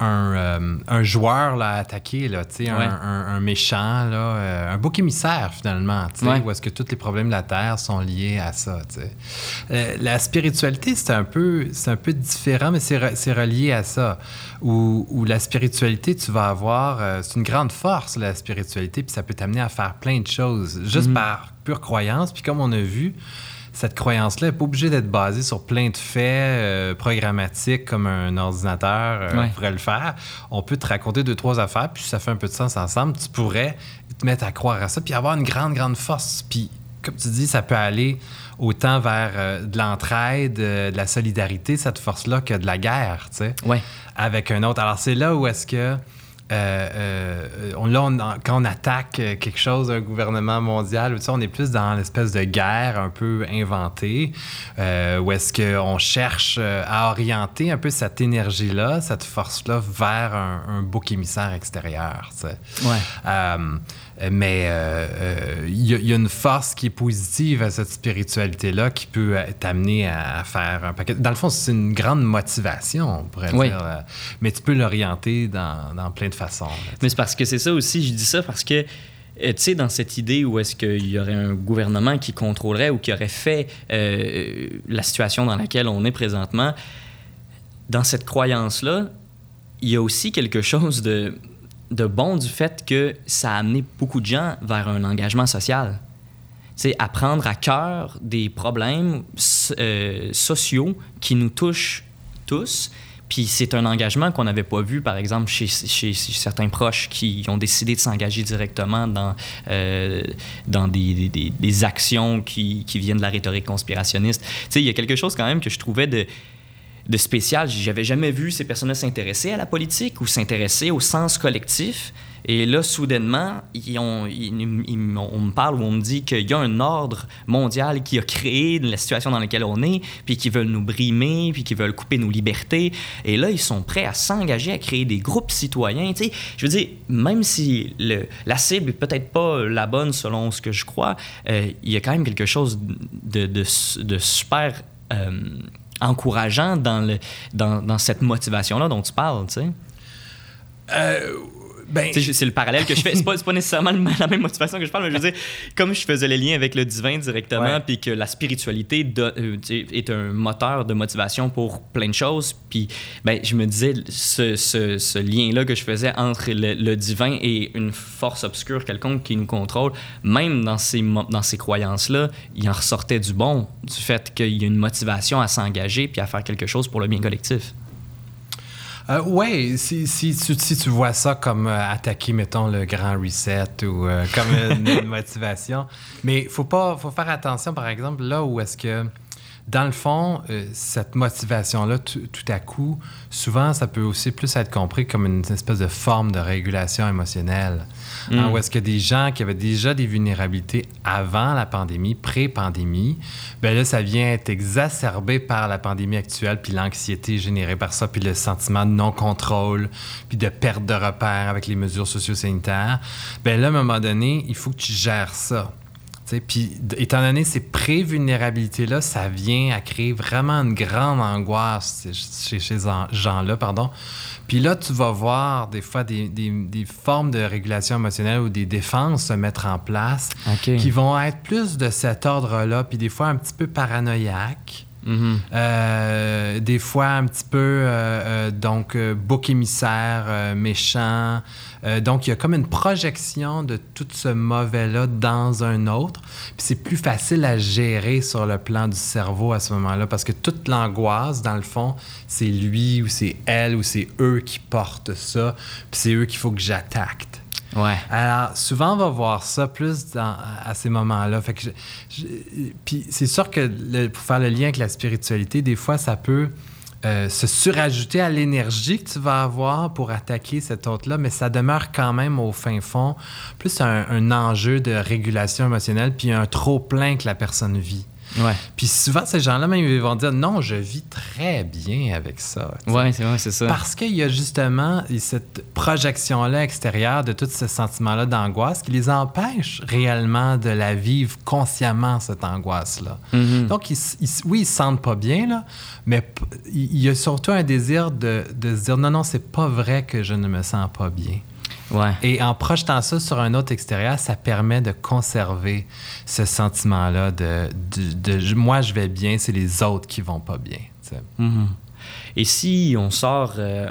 un, euh, un joueur là, à attaquer, là, un- un, un méchant, là, euh, un bouc émissaire, finalement, Ouais. où est-ce que tous les problèmes de la Terre sont liés à ça. tu sais. Euh, la spiritualité, c'est un peu, un peu différent, mais c'est, re- c'est relié à ça. Où, où la spiritualité, tu vas avoir, euh, c'est une grande force, la spiritualité, puis ça peut t'amener à faire plein de choses, juste Mhm. par pure croyance. Puis comme on a vu, cette croyance-là n'est pas obligée d'être basée sur plein de faits euh, programmatiques comme un ordinateur euh, Ouais. pourrait le faire. On peut te raconter deux, trois affaires, puis ça fait un peu de sens ensemble. Tu pourrais te mettre à croire à ça, puis avoir une grande, grande force. Puis, comme tu dis, ça peut aller autant vers euh, de l'entraide, de la solidarité, cette force-là, que de la guerre, tu sais Ouais. avec un autre. Alors, c'est là où est-ce que. Euh, euh, on, là, on- quand on attaque euh, quelque chose, un gouvernement mondial, tu sais, on est plus dans l'espèce de guerre un peu inventée, euh, où est-ce qu'on cherche à orienter un peu cette énergie-là, cette force-là, vers un, un bouc émissaire extérieur. tu sais. Ouais. Euh, mais euh, euh, il y, a- il y a une force qui est positive à cette spiritualité-là qui peut euh, t'amener à, faire un paquet. Dans le fond, c'est une grande motivation, on pourrait Oui. dire. euh, mais tu peux l'orienter dans, dans plein de façons. là. Mais c'est parce que c'est ça aussi, je dis ça parce que, euh, tu sais, dans cette idée où est-ce qu'il y aurait un gouvernement qui contrôlerait ou qui aurait fait euh, la situation dans laquelle on est présentement, dans cette croyance-là, il y a aussi quelque chose de, de bon du fait que ça a amené beaucoup de gens vers un engagement social. C'est à prendre à cœur des problèmes euh, sociaux qui nous touchent tous. Puis c'est un engagement qu'on n'avait pas vu, par exemple, chez, certains proches qui ont décidé de s'engager directement dans, euh, dans des actions qui, qui viennent de la rhétorique conspirationniste. Tu sais, il y a quelque chose quand même que je trouvais de, de spécial. J'avais jamais vu ces personnes-là s'intéresser à la politique ou s'intéresser au sens collectif. Et là, soudainement, ils ont- ils- on me parle ou on me dit qu'il y a un ordre mondial qui a créé la situation dans laquelle on est, puis qui veulent nous brimer, puis qui veulent couper nos libertés. Et là, ils sont prêts à s'engager à créer des groupes citoyens. Tu sais, je veux dire, même si la cible est peut-être pas la bonne selon ce que je crois, euh, il y a quand même quelque chose de super euh, encourageant dans, le, dans, dans cette motivation-là dont tu parles, tu sais? Euh, Ben- c'est le parallèle que je fais. C'est pas, pas nécessairement la même motivation que je parle, mais je veux dire, comme je faisais les liens avec le divin directement, puis que la spiritualité euh, est un moteur de motivation pour plein de choses, puis ben, je me disais, ce, ce- ce lien-là que je faisais entre le, le divin et une force obscure quelconque qui nous contrôle, même dans ces, dans ces croyances-là, il en ressortait du bon, du fait qu'il y a une motivation à s'engager puis à faire quelque chose pour le bien collectif. Euh, oui, si, si, tu- si tu vois ça comme euh, attaquer, mettons, le grand reset ou euh, comme une, une motivation. Mais il faut pas faut faire attention, par exemple, là où est-ce que, dans le fond, euh, cette motivation-là, tout à coup, souvent, ça peut aussi plus être compris comme une espèce de forme de régulation émotionnelle. Hein, Mm. où est-ce que des gens qui avaient déjà des vulnérabilités avant la pandémie, pré-pandémie, ben là, ça vient être exacerbé par la pandémie actuelle, puis l'anxiété générée par ça, puis le sentiment de non-contrôle, puis de perte de repères avec les mesures socio-sanitaires. Ben là, à un moment donné, il faut que tu gères ça. Puis, étant donné ces pré-vulnérabilités-là, ça vient à créer vraiment une grande angoisse chez ces en- gens-là. pardon. Puis là, tu vas voir des fois des, des- des formes de régulation émotionnelle ou des défenses se mettre en place qui vont être plus de cet ordre-là, puis des fois un petit peu paranoïaques. Mhm. Euh, des fois un petit peu euh, euh, donc bouc émissaire méchant Euh, donc il y a comme une projection de tout ce mauvais là dans un autre puis c'est plus facile à gérer sur le plan du cerveau à ce moment-là parce que toute l'angoisse dans le fond c'est lui ou c'est elle ou c'est eux qui portent ça puis c'est eux qu'il faut que j'attaque Ouais. alors, souvent, on va voir ça plus dans- à ces moments-là. Fait que je- je- puis c'est sûr que le- pour faire le lien avec la spiritualité, des fois, ça peut euh, se surajouter à l'énergie que tu vas avoir pour attaquer cet autre-là, mais ça demeure quand même au fin fond plus un, un enjeu de régulation émotionnelle, puis un trop-plein que la personne vit. Ouais. Puis souvent, ces gens-là, même, ils vont dire non, je vis très bien avec ça. Ouais, c'est vrai, c'est ça. Parce qu'il y a justement cette projection-là extérieure de tous ces sentiments-là d'angoisse qui les empêche réellement de la vivre consciemment, cette angoisse-là. Mhm. Donc, ils, ils oui, ils se sentent pas bien, là, mais il y a surtout un désir de, de se dire non, non, c'est pas vrai que je ne me sens pas bien. Ouais. Et en projetant ça sur un autre extérieur, ça permet de conserver ce sentiment-là de, de, de- moi, je vais bien, c'est les autres qui vont pas bien. Mhm. Et si on sort euh,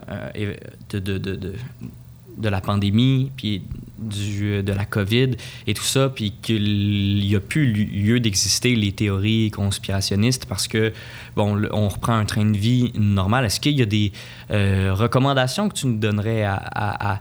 de, la pandémie, puis du, de la COVID et tout ça, puis qu'il n'y a plus lieu d'exister les théories conspirationnistes parce que, bon, on reprend un train de vie normal, est-ce qu'il y a des euh, recommandations que tu nous donnerais à, à- à-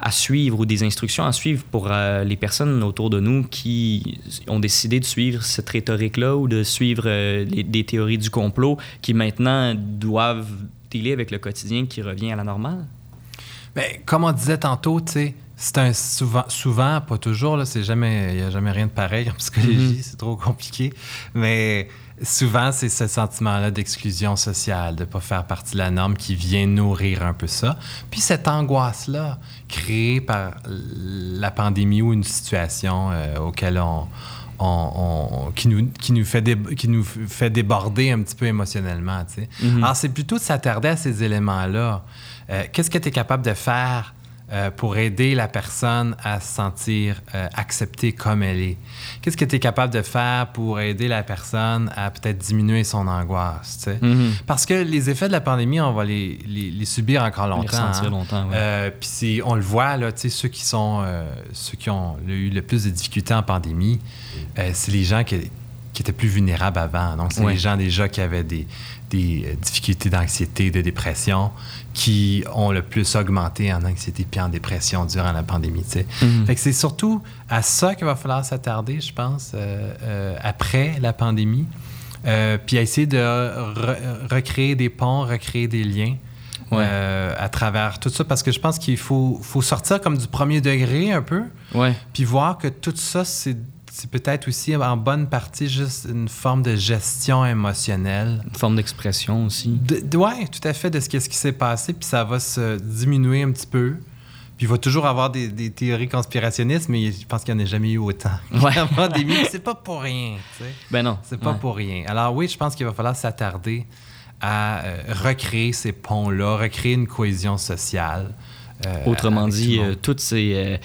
à suivre ou des instructions à suivre pour euh, les personnes autour de nous qui ont décidé de suivre cette rhétorique-là ou de suivre euh, les- des théories du complot qui maintenant doivent dealer avec le quotidien qui revient à la normale? Ben, comme on disait tantôt, tu sais, c'est un souvent, souvent, pas toujours, il n'y a jamais rien de pareil en psychologie, Mhm. c'est trop compliqué, mais souvent, c'est ce sentiment-là d'exclusion sociale, de ne pas faire partie de la norme qui vient nourrir un peu ça. Puis cette angoisse-là, créée par la pandémie ou une situation euh, auquel on, on- on- qui, nous, qui, nous fait dé- qui nous fait déborder un petit peu émotionnellement. tu sais. Mhm. Alors, c'est plutôt de s'attarder à ces éléments-là. Euh, Qu'est-ce que tu es capable de faire euh, pour aider la personne à se sentir euh, acceptée comme elle est? Qu'est-ce que tu es capable de faire pour aider la personne à peut-être diminuer son angoisse? Mhm. Parce que les effets de la pandémie, on va les, les- les subir encore longtemps. hein. ouais. Euh, Puis on le voit, là, ceux qui sont, ceux qui ont eu le plus de difficultés en pandémie, c'est les gens qui, qui étaient plus vulnérables avant. Donc, c'est les gens déjà qui avaient des, des euh, difficultés d'anxiété, de dépression, qui ont le plus augmenté en anxiété puis en dépression durant la pandémie. Mhm. Fait que c'est surtout à ça qu'il va falloir s'attarder, je pense, euh, euh, après la pandémie. Euh, puis à essayer de re- recréer des ponts, recréer des liens Ouais. euh, à travers tout ça, parce que je pense qu'il faut, faut sortir comme du premier degré un peu, Ouais. puis voir que tout ça, c'est c'est peut-être aussi en bonne partie juste une forme de gestion émotionnelle. Une forme d'expression aussi. Ouais, tout à fait, de ce, qui s'est passé, puis ça va se diminuer un petit peu. Puis il va toujours avoir des, des théories conspirationnistes, mais je pense qu'il n'y en a jamais eu autant. Ouais. C'est pas pour rien, tu sais. Ben non. C'est pas Ouais. pour rien. Alors oui, je pense qu'il va falloir s'attarder à euh, recréer ces ponts-là, recréer une cohésion sociale Autrement dit, toutes ces,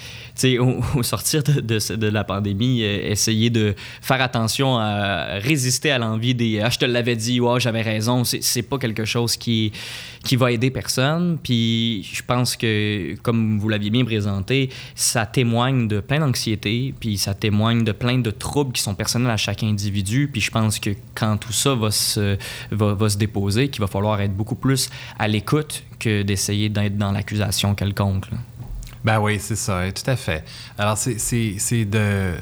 au, au, sortir de, de, de, la pandémie, essayer de faire attention à résister à l'envie des ah je te l'avais dit, ouais, j'avais raison, c'est pas quelque chose qui qui va aider personne. Puis je pense que, comme vous l'aviez bien présenté, ça témoigne de plein d'anxiété, puis ça témoigne de plein de troubles qui sont personnels à chaque individu. Puis je pense que quand tout ça va se, va, va se déposer, qu'il va falloir être beaucoup plus à l'écoute d'essayer d'être dans l'accusation quelconque. Ben oui, c'est ça, tout à fait. Alors, c'est de,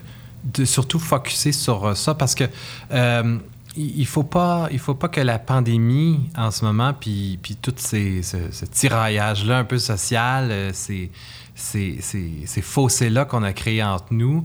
de surtout focuser sur ça parce que euh, il faut pas il faut pas que la pandémie en ce moment puis, puis tout ces, ce, tiraillage là un peu social euh, ces, ces, ces fossés là qu'on a créés entre nous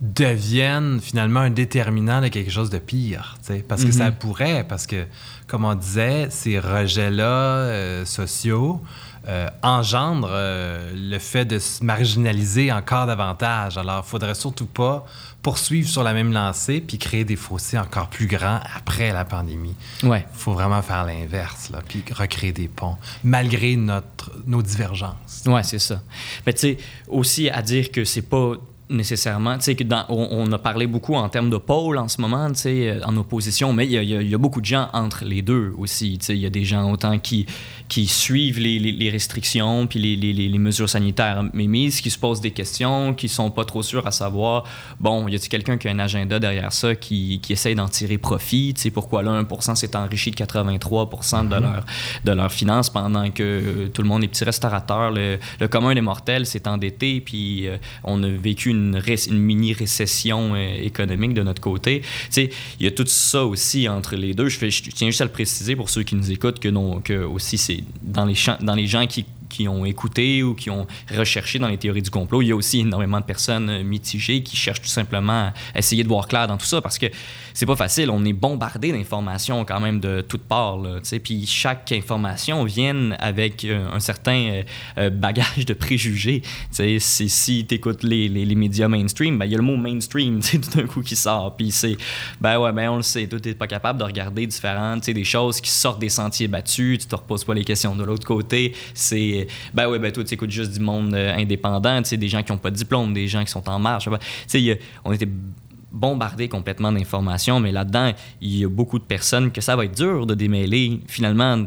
deviennent finalement un déterminant de quelque chose de pire parce que ça mm-hmm. pourrait parce que comme on disait ces rejets là euh, sociaux euh, engendrent le fait de se marginaliser encore davantage alors il faudrait surtout pas poursuivre sur la même lancée puis créer des fossés encore plus grands après la pandémie. Ouais. Il faut vraiment faire l'inverse, là, puis recréer des ponts, malgré notre, nos divergences. Oui, c'est ça. Mais tu sais, aussi à dire que c'est pas nécessairement. Tu sais, que dans, on, a parlé beaucoup en termes de pôle en ce moment, tu sais, euh, en opposition, mais il y, y, a beaucoup de gens entre les deux aussi. Tu sais, il y a des gens autant qui, qui suivent les, les, restrictions puis les, les, mesures sanitaires mises, qui se posent des questions, qui sont pas trop sûrs à savoir, bon, y a-t-il quelqu'un qui a un agenda derrière ça qui, qui essaye d'en tirer profit? Tu sais, pourquoi là, 1 s'est enrichi de 83 de, mm-hmm. leur, de leurs finances pendant que tout le monde est petit restaurateur. Le, le commun des mortels s'est endetté, puis euh, on a vécu une une, mini-récession euh, économique de notre côté. il y a tout ça aussi entre les deux. Je, tiens juste à le préciser pour ceux qui nous écoutent que, aussi c'est dans les, dans les gens qui qui ont écouté ou qui ont recherché dans les théories du complot. Il y a aussi énormément de personnes mitigées qui cherchent tout simplement à essayer de voir clair dans tout ça parce que c'est pas facile. On est bombardé d'informations quand même de toutes parts. Puis chaque information vient avec euh, un certain euh, bagage de préjugés. Si, si tu écoutes les, les, médias mainstream, ben, il y a le mot mainstream tout d'un coup qui sort. Puis c'est, ben ouais, ben on le sait, tu n'es pas capable de regarder différentes, des choses qui sortent des sentiers battus, tu te reposes pas les questions de l'autre côté. C'est ben oui, ben toi, tu écoutes juste du monde euh, indépendant, tu des gens qui n'ont pas de diplôme, des gens qui sont en marche. Tu on était bombardé complètement d'informations, mais là-dedans, il y a beaucoup de personnes que ça va être dur de démêler finalement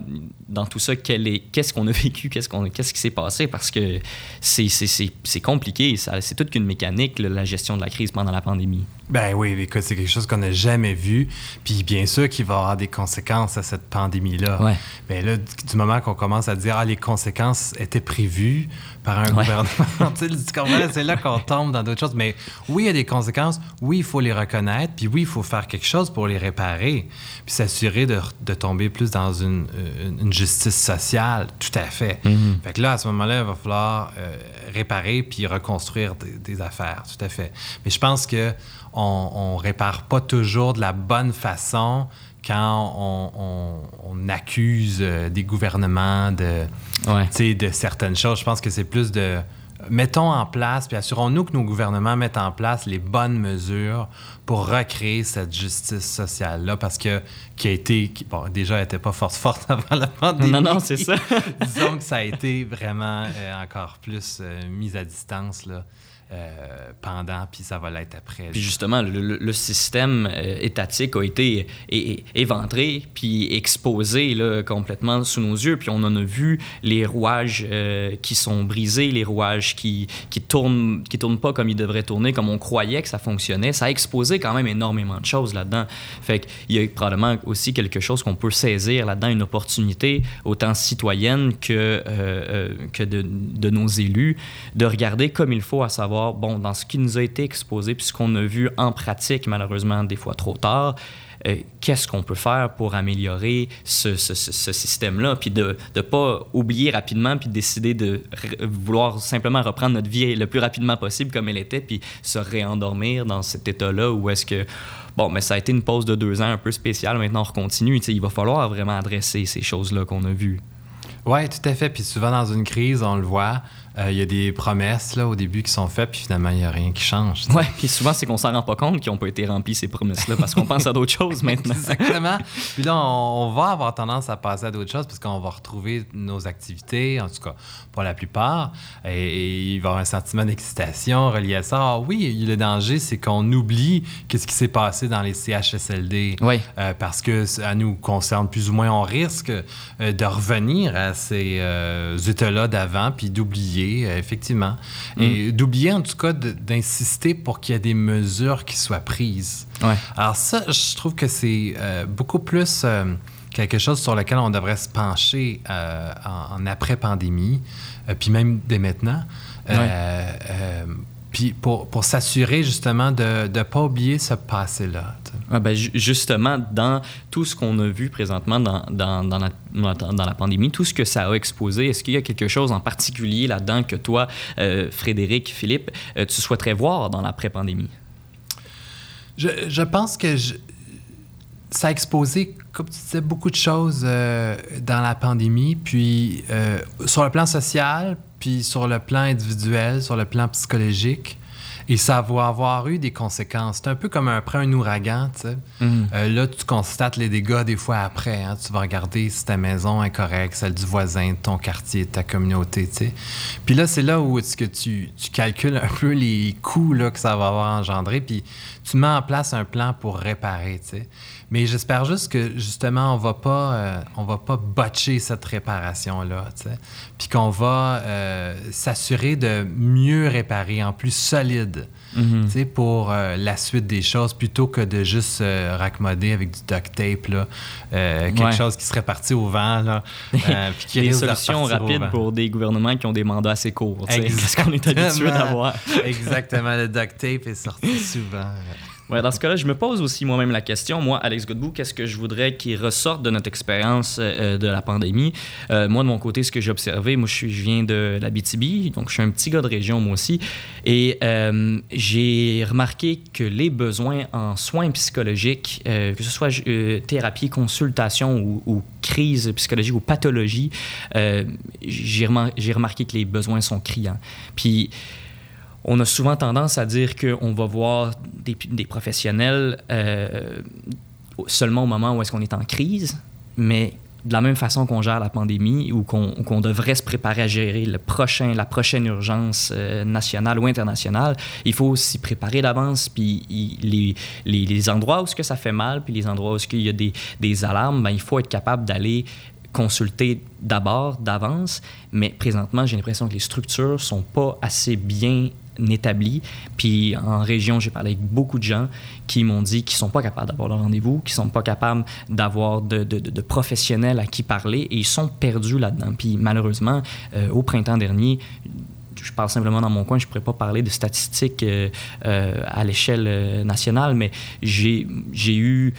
dans tout ça, qu'est-ce qu'on a vécu, qu'est-ce, qui s'est passé, parce que c'est, c'est, compliqué, c'est toute qu'une mécanique, la gestion de la crise pendant la pandémie. Ben oui, écoute, c'est quelque chose qu'on n'a jamais vu. Puis bien sûr qu'il va y avoir des conséquences à cette pandémie-là. Ouais. Mais là, du moment qu'on commence à dire, ah, les conséquences étaient prévues par un gouvernement, c'est là qu'on tombe dans d'autres choses. Mais oui, il y a des conséquences. Oui, il faut les reconnaître. Puis oui, il faut faire quelque chose pour les réparer. Puis s'assurer de, de, tomber plus dans une, une, justice sociale. Tout à fait. Mm-hmm. Fait que là, à ce moment-là, il va falloir euh, réparer puis reconstruire des, des affaires. Tout à fait. Mais je pense que on, ne répare pas toujours de la bonne façon quand on, accuse euh, des gouvernements de, de certaines choses. Je pense que c'est plus de mettons en place, puis assurons-nous que nos gouvernements mettent en place les bonnes mesures pour recréer cette justice sociale-là, parce que qui a été, qui, bon, déjà, elle n'était pas forte forte avant la pandémie. Non, non, c'est ça. Disons que ça a été vraiment euh, encore plus euh, mis à distance, là. Euh, pendant, puis ça va l'être après. Puis justement, le, système euh, étatique a été éventré, puis exposé là, complètement sous nos yeux, puis on en a vu les rouages euh, qui sont brisés, les rouages qui qui tournent, qui tournent pas comme ils devraient tourner, comme on croyait que ça fonctionnait. Ça a exposé quand même énormément de choses là-dedans. Fait qu'il y a probablement aussi quelque chose qu'on peut saisir là-dedans, une opportunité autant citoyenne que, que de, de nos élus, de regarder comme il faut à savoir bon, dans ce qui nous a été exposé, puis ce qu'on a vu en pratique, malheureusement, des fois trop tard, euh, qu'est-ce qu'on peut faire pour améliorer ce, système-là, puis de ne pas oublier rapidement, puis décider de vouloir simplement reprendre notre vie le plus rapidement possible comme elle était, puis se réendormir dans cet état-là où est-ce que, bon, mais ça a été une pause de deux ans un peu spéciale, maintenant on recontinue, il va falloir vraiment adresser ces choses-là qu'on a vues. Oui, tout à fait. Puis souvent dans une crise, on le voit, Euh, il y a des promesses là, au début qui sont faites, puis finalement, il n'y a rien qui change. Oui, puis souvent, c'est qu'on s'en rend pas compte qu'ils n'ont pas été remplis, ces promesses-là, parce qu'on pense à d'autres choses maintenant. Exactement. Puis là, on, va avoir tendance à passer à d'autres choses parce qu'on va retrouver nos activités, en tout cas pour la plupart, et, il va y avoir un sentiment d'excitation relié à ça. Ah, oui, le danger, c'est qu'on oublie qu'est-ce qui s'est passé dans les CHSLD. Oui. Euh, parce que ça nous concerne plus ou moins. On risque euh, de revenir à ces états-là d'avant, puis d'oublier euh, effectivement. Et mm. d'oublier, en tout cas, d'insister pour qu'il y ait des mesures qui soient prises. Alors ça, je trouve que c'est euh, beaucoup plus euh, quelque chose sur lequel on devrait se pencher en, après-pandémie, puis même dès maintenant. Puis pour, pour s'assurer justement de ne pas oublier ce passé-là. Ah ben, justement, dans tout ce qu'on a vu présentement dans, dans, dans, la, dans, la, pandémie, tout ce que ça a exposé, est-ce qu'il y a quelque chose en particulier là-dedans que toi, euh, Frédéric, Philippe, euh, tu souhaiterais voir dans l'après-pandémie? Je, je, pense que ça a exposé, comme tu disais, beaucoup de choses euh, dans la pandémie, puis sur le plan social, puis sur le plan individuel, sur le plan psychologique. Et ça va avoir eu des conséquences. C'est un peu comme après un ouragan, tu sais. Mm. Euh, là, tu constates les dégâts des fois après. Hein. Tu vas regarder si ta maison est correcte, celle du voisin, de ton quartier, de ta communauté, tu sais. Puis là, c'est là où -ce que tu, tu, calcules un peu les coûts là, que ça va avoir engendré, puis tu mets en place un plan pour réparer, tu sais. Mais j'espère juste que justement on va pas euh, on va pas botcher cette réparation là, puis qu'on va euh, s'assurer de mieux réparer en plus solide. Mm-hmm. pour euh, la suite des choses, plutôt que de juste raccommoder avec du duct tape, là, quelque chose qui serait parti au vent. Là, puis qui des solutions rapides pour des gouvernements qui ont des mandats assez courts. Qu'est-ce qu'on est habitué d'avoir. Exactement, le duct tape est sorti souvent. Ouais, dans ce cas-là, je me pose aussi moi-même la question, moi, Alex Godbout, qu'est-ce que je voudrais qu'il ressorte de notre expérience euh, de la pandémie? Euh, moi, de mon côté, ce que j'ai observé, moi, je, viens de la BTB, donc je suis un petit gars de région, moi aussi, et euh, j'ai remarqué que les besoins en soins psychologiques, que ce soit thérapie, consultation ou, crise psychologique ou pathologie, j'ai remarqué que les besoins sont criants. Puis, on a souvent tendance à dire qu'on va voir des, professionnels euh, seulement au moment où est-ce qu'on est en crise, mais de la même façon qu'on gère la pandémie ou qu'on devrait se préparer à gérer le prochain, la prochaine urgence euh, nationale ou internationale, il faut s'y préparer d'avance. Puis les, endroits où ce que ça fait mal, puis les endroits où ce qu'il y a des, alarmes, ben, il faut être capable d'aller consulter d'abord, d'avance. Mais présentement, j'ai l'impression que les structures sont pas assez bien établi. Puis en région, j'ai parlé avec beaucoup de gens qui m'ont dit qu'ils sont pas capables d'avoir le rendez-vous, qu'ils sont pas capables d'avoir de, de, de, professionnels à qui parler et ils sont perdus là-dedans. Puis malheureusement, euh, au printemps dernier, je parle simplement dans mon coin, je ne pourrais pas parler de statistiques euh, euh, à l'échelle euh, nationale, mais j'ai eu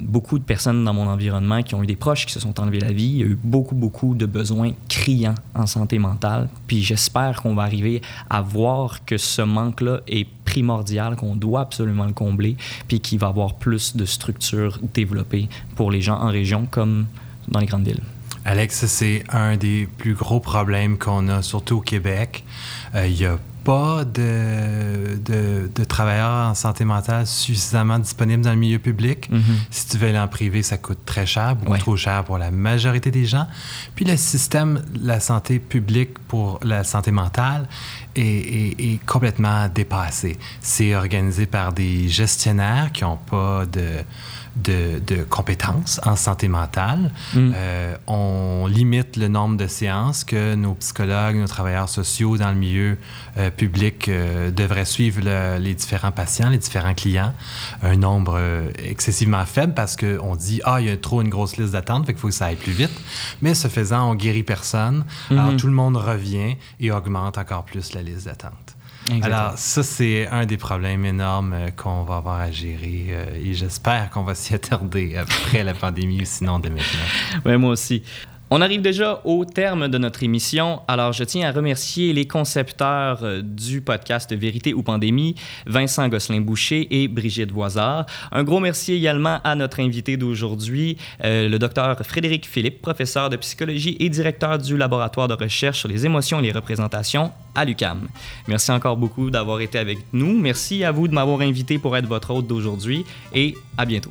beaucoup de personnes dans mon environnement qui ont eu des proches qui se sont enlevés la vie. Il y a eu beaucoup, beaucoup de besoins criants en santé mentale. Puis j'espère qu'on va arriver à voir que ce manque-là est primordial, qu'on doit absolument le combler, puis qu'il va y avoir plus de structures développées pour les gens en région comme dans les grandes villes. Alex, c'est un des plus gros problèmes qu'on a, surtout au Québec. Il euh, n'y a pas de, de, travailleurs en santé mentale suffisamment disponibles dans le milieu public. Mm-hmm. Si tu veux aller en privé, ça coûte très cher, beaucoup trop cher pour la majorité des gens. Puis le système de la santé publique pour la santé mentale est, est complètement dépassé. C'est organisé par des gestionnaires qui n'ont pas de de, compétences en santé mentale. Mm. Euh, on limite le nombre de séances que nos psychologues, nos travailleurs sociaux dans le milieu euh, public euh, devraient suivre les différents patients, les différents clients. Un nombre excessivement faible parce qu'on dit, ah, il y a trop une grosse liste d'attente, fait qu'il faut que ça aille plus vite. Mais ce faisant, on guérit personne. Alors mm-hmm. tout le monde revient et augmente encore plus la liste d'attente. Alors, ça, c'est un des problèmes énormes euh, qu'on va avoir à gérer euh, et j'espère qu'on va s'y attarder après la pandémie ou sinon dès maintenant. Oui, moi aussi. On arrive déjà au terme de notre émission, alors je tiens à remercier les concepteurs euh, du podcast Vérité ou Pandémie, Vincent Gosselin-Boucher et Brigitte Voisard. Un gros merci également à notre invité d'aujourd'hui, euh, le docteur Frédéric Philippe, professeur de psychologie et directeur du laboratoire de recherche sur les émotions et les représentations à l'UCAM. Merci encore beaucoup d'avoir été avec nous. Merci à vous de m'avoir invité pour être votre hôte d'aujourd'hui et à bientôt.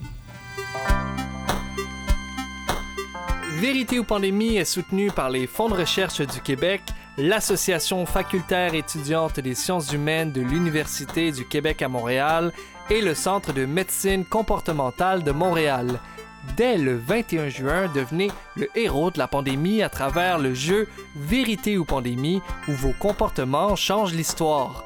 Vérité ou Pandémie est soutenu par les fonds de recherche du Québec, l'Association facultaire étudiante des sciences humaines de l'Université du Québec à Montréal et le Centre de médecine comportementale de Montréal. Dès le 21 juin, devenez le héros de la pandémie à travers le jeu Vérité ou Pandémie où vos comportements changent l'histoire.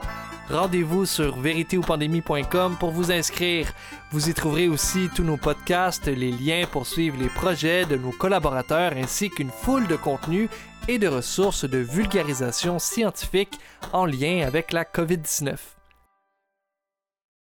Rendez-vous sur véritéoupandémie.com pour vous inscrire. Vous y trouverez aussi tous nos podcasts, les liens pour suivre les projets de nos collaborateurs ainsi qu'une foule de contenus et de ressources de vulgarisation scientifique en lien avec la COVID-19.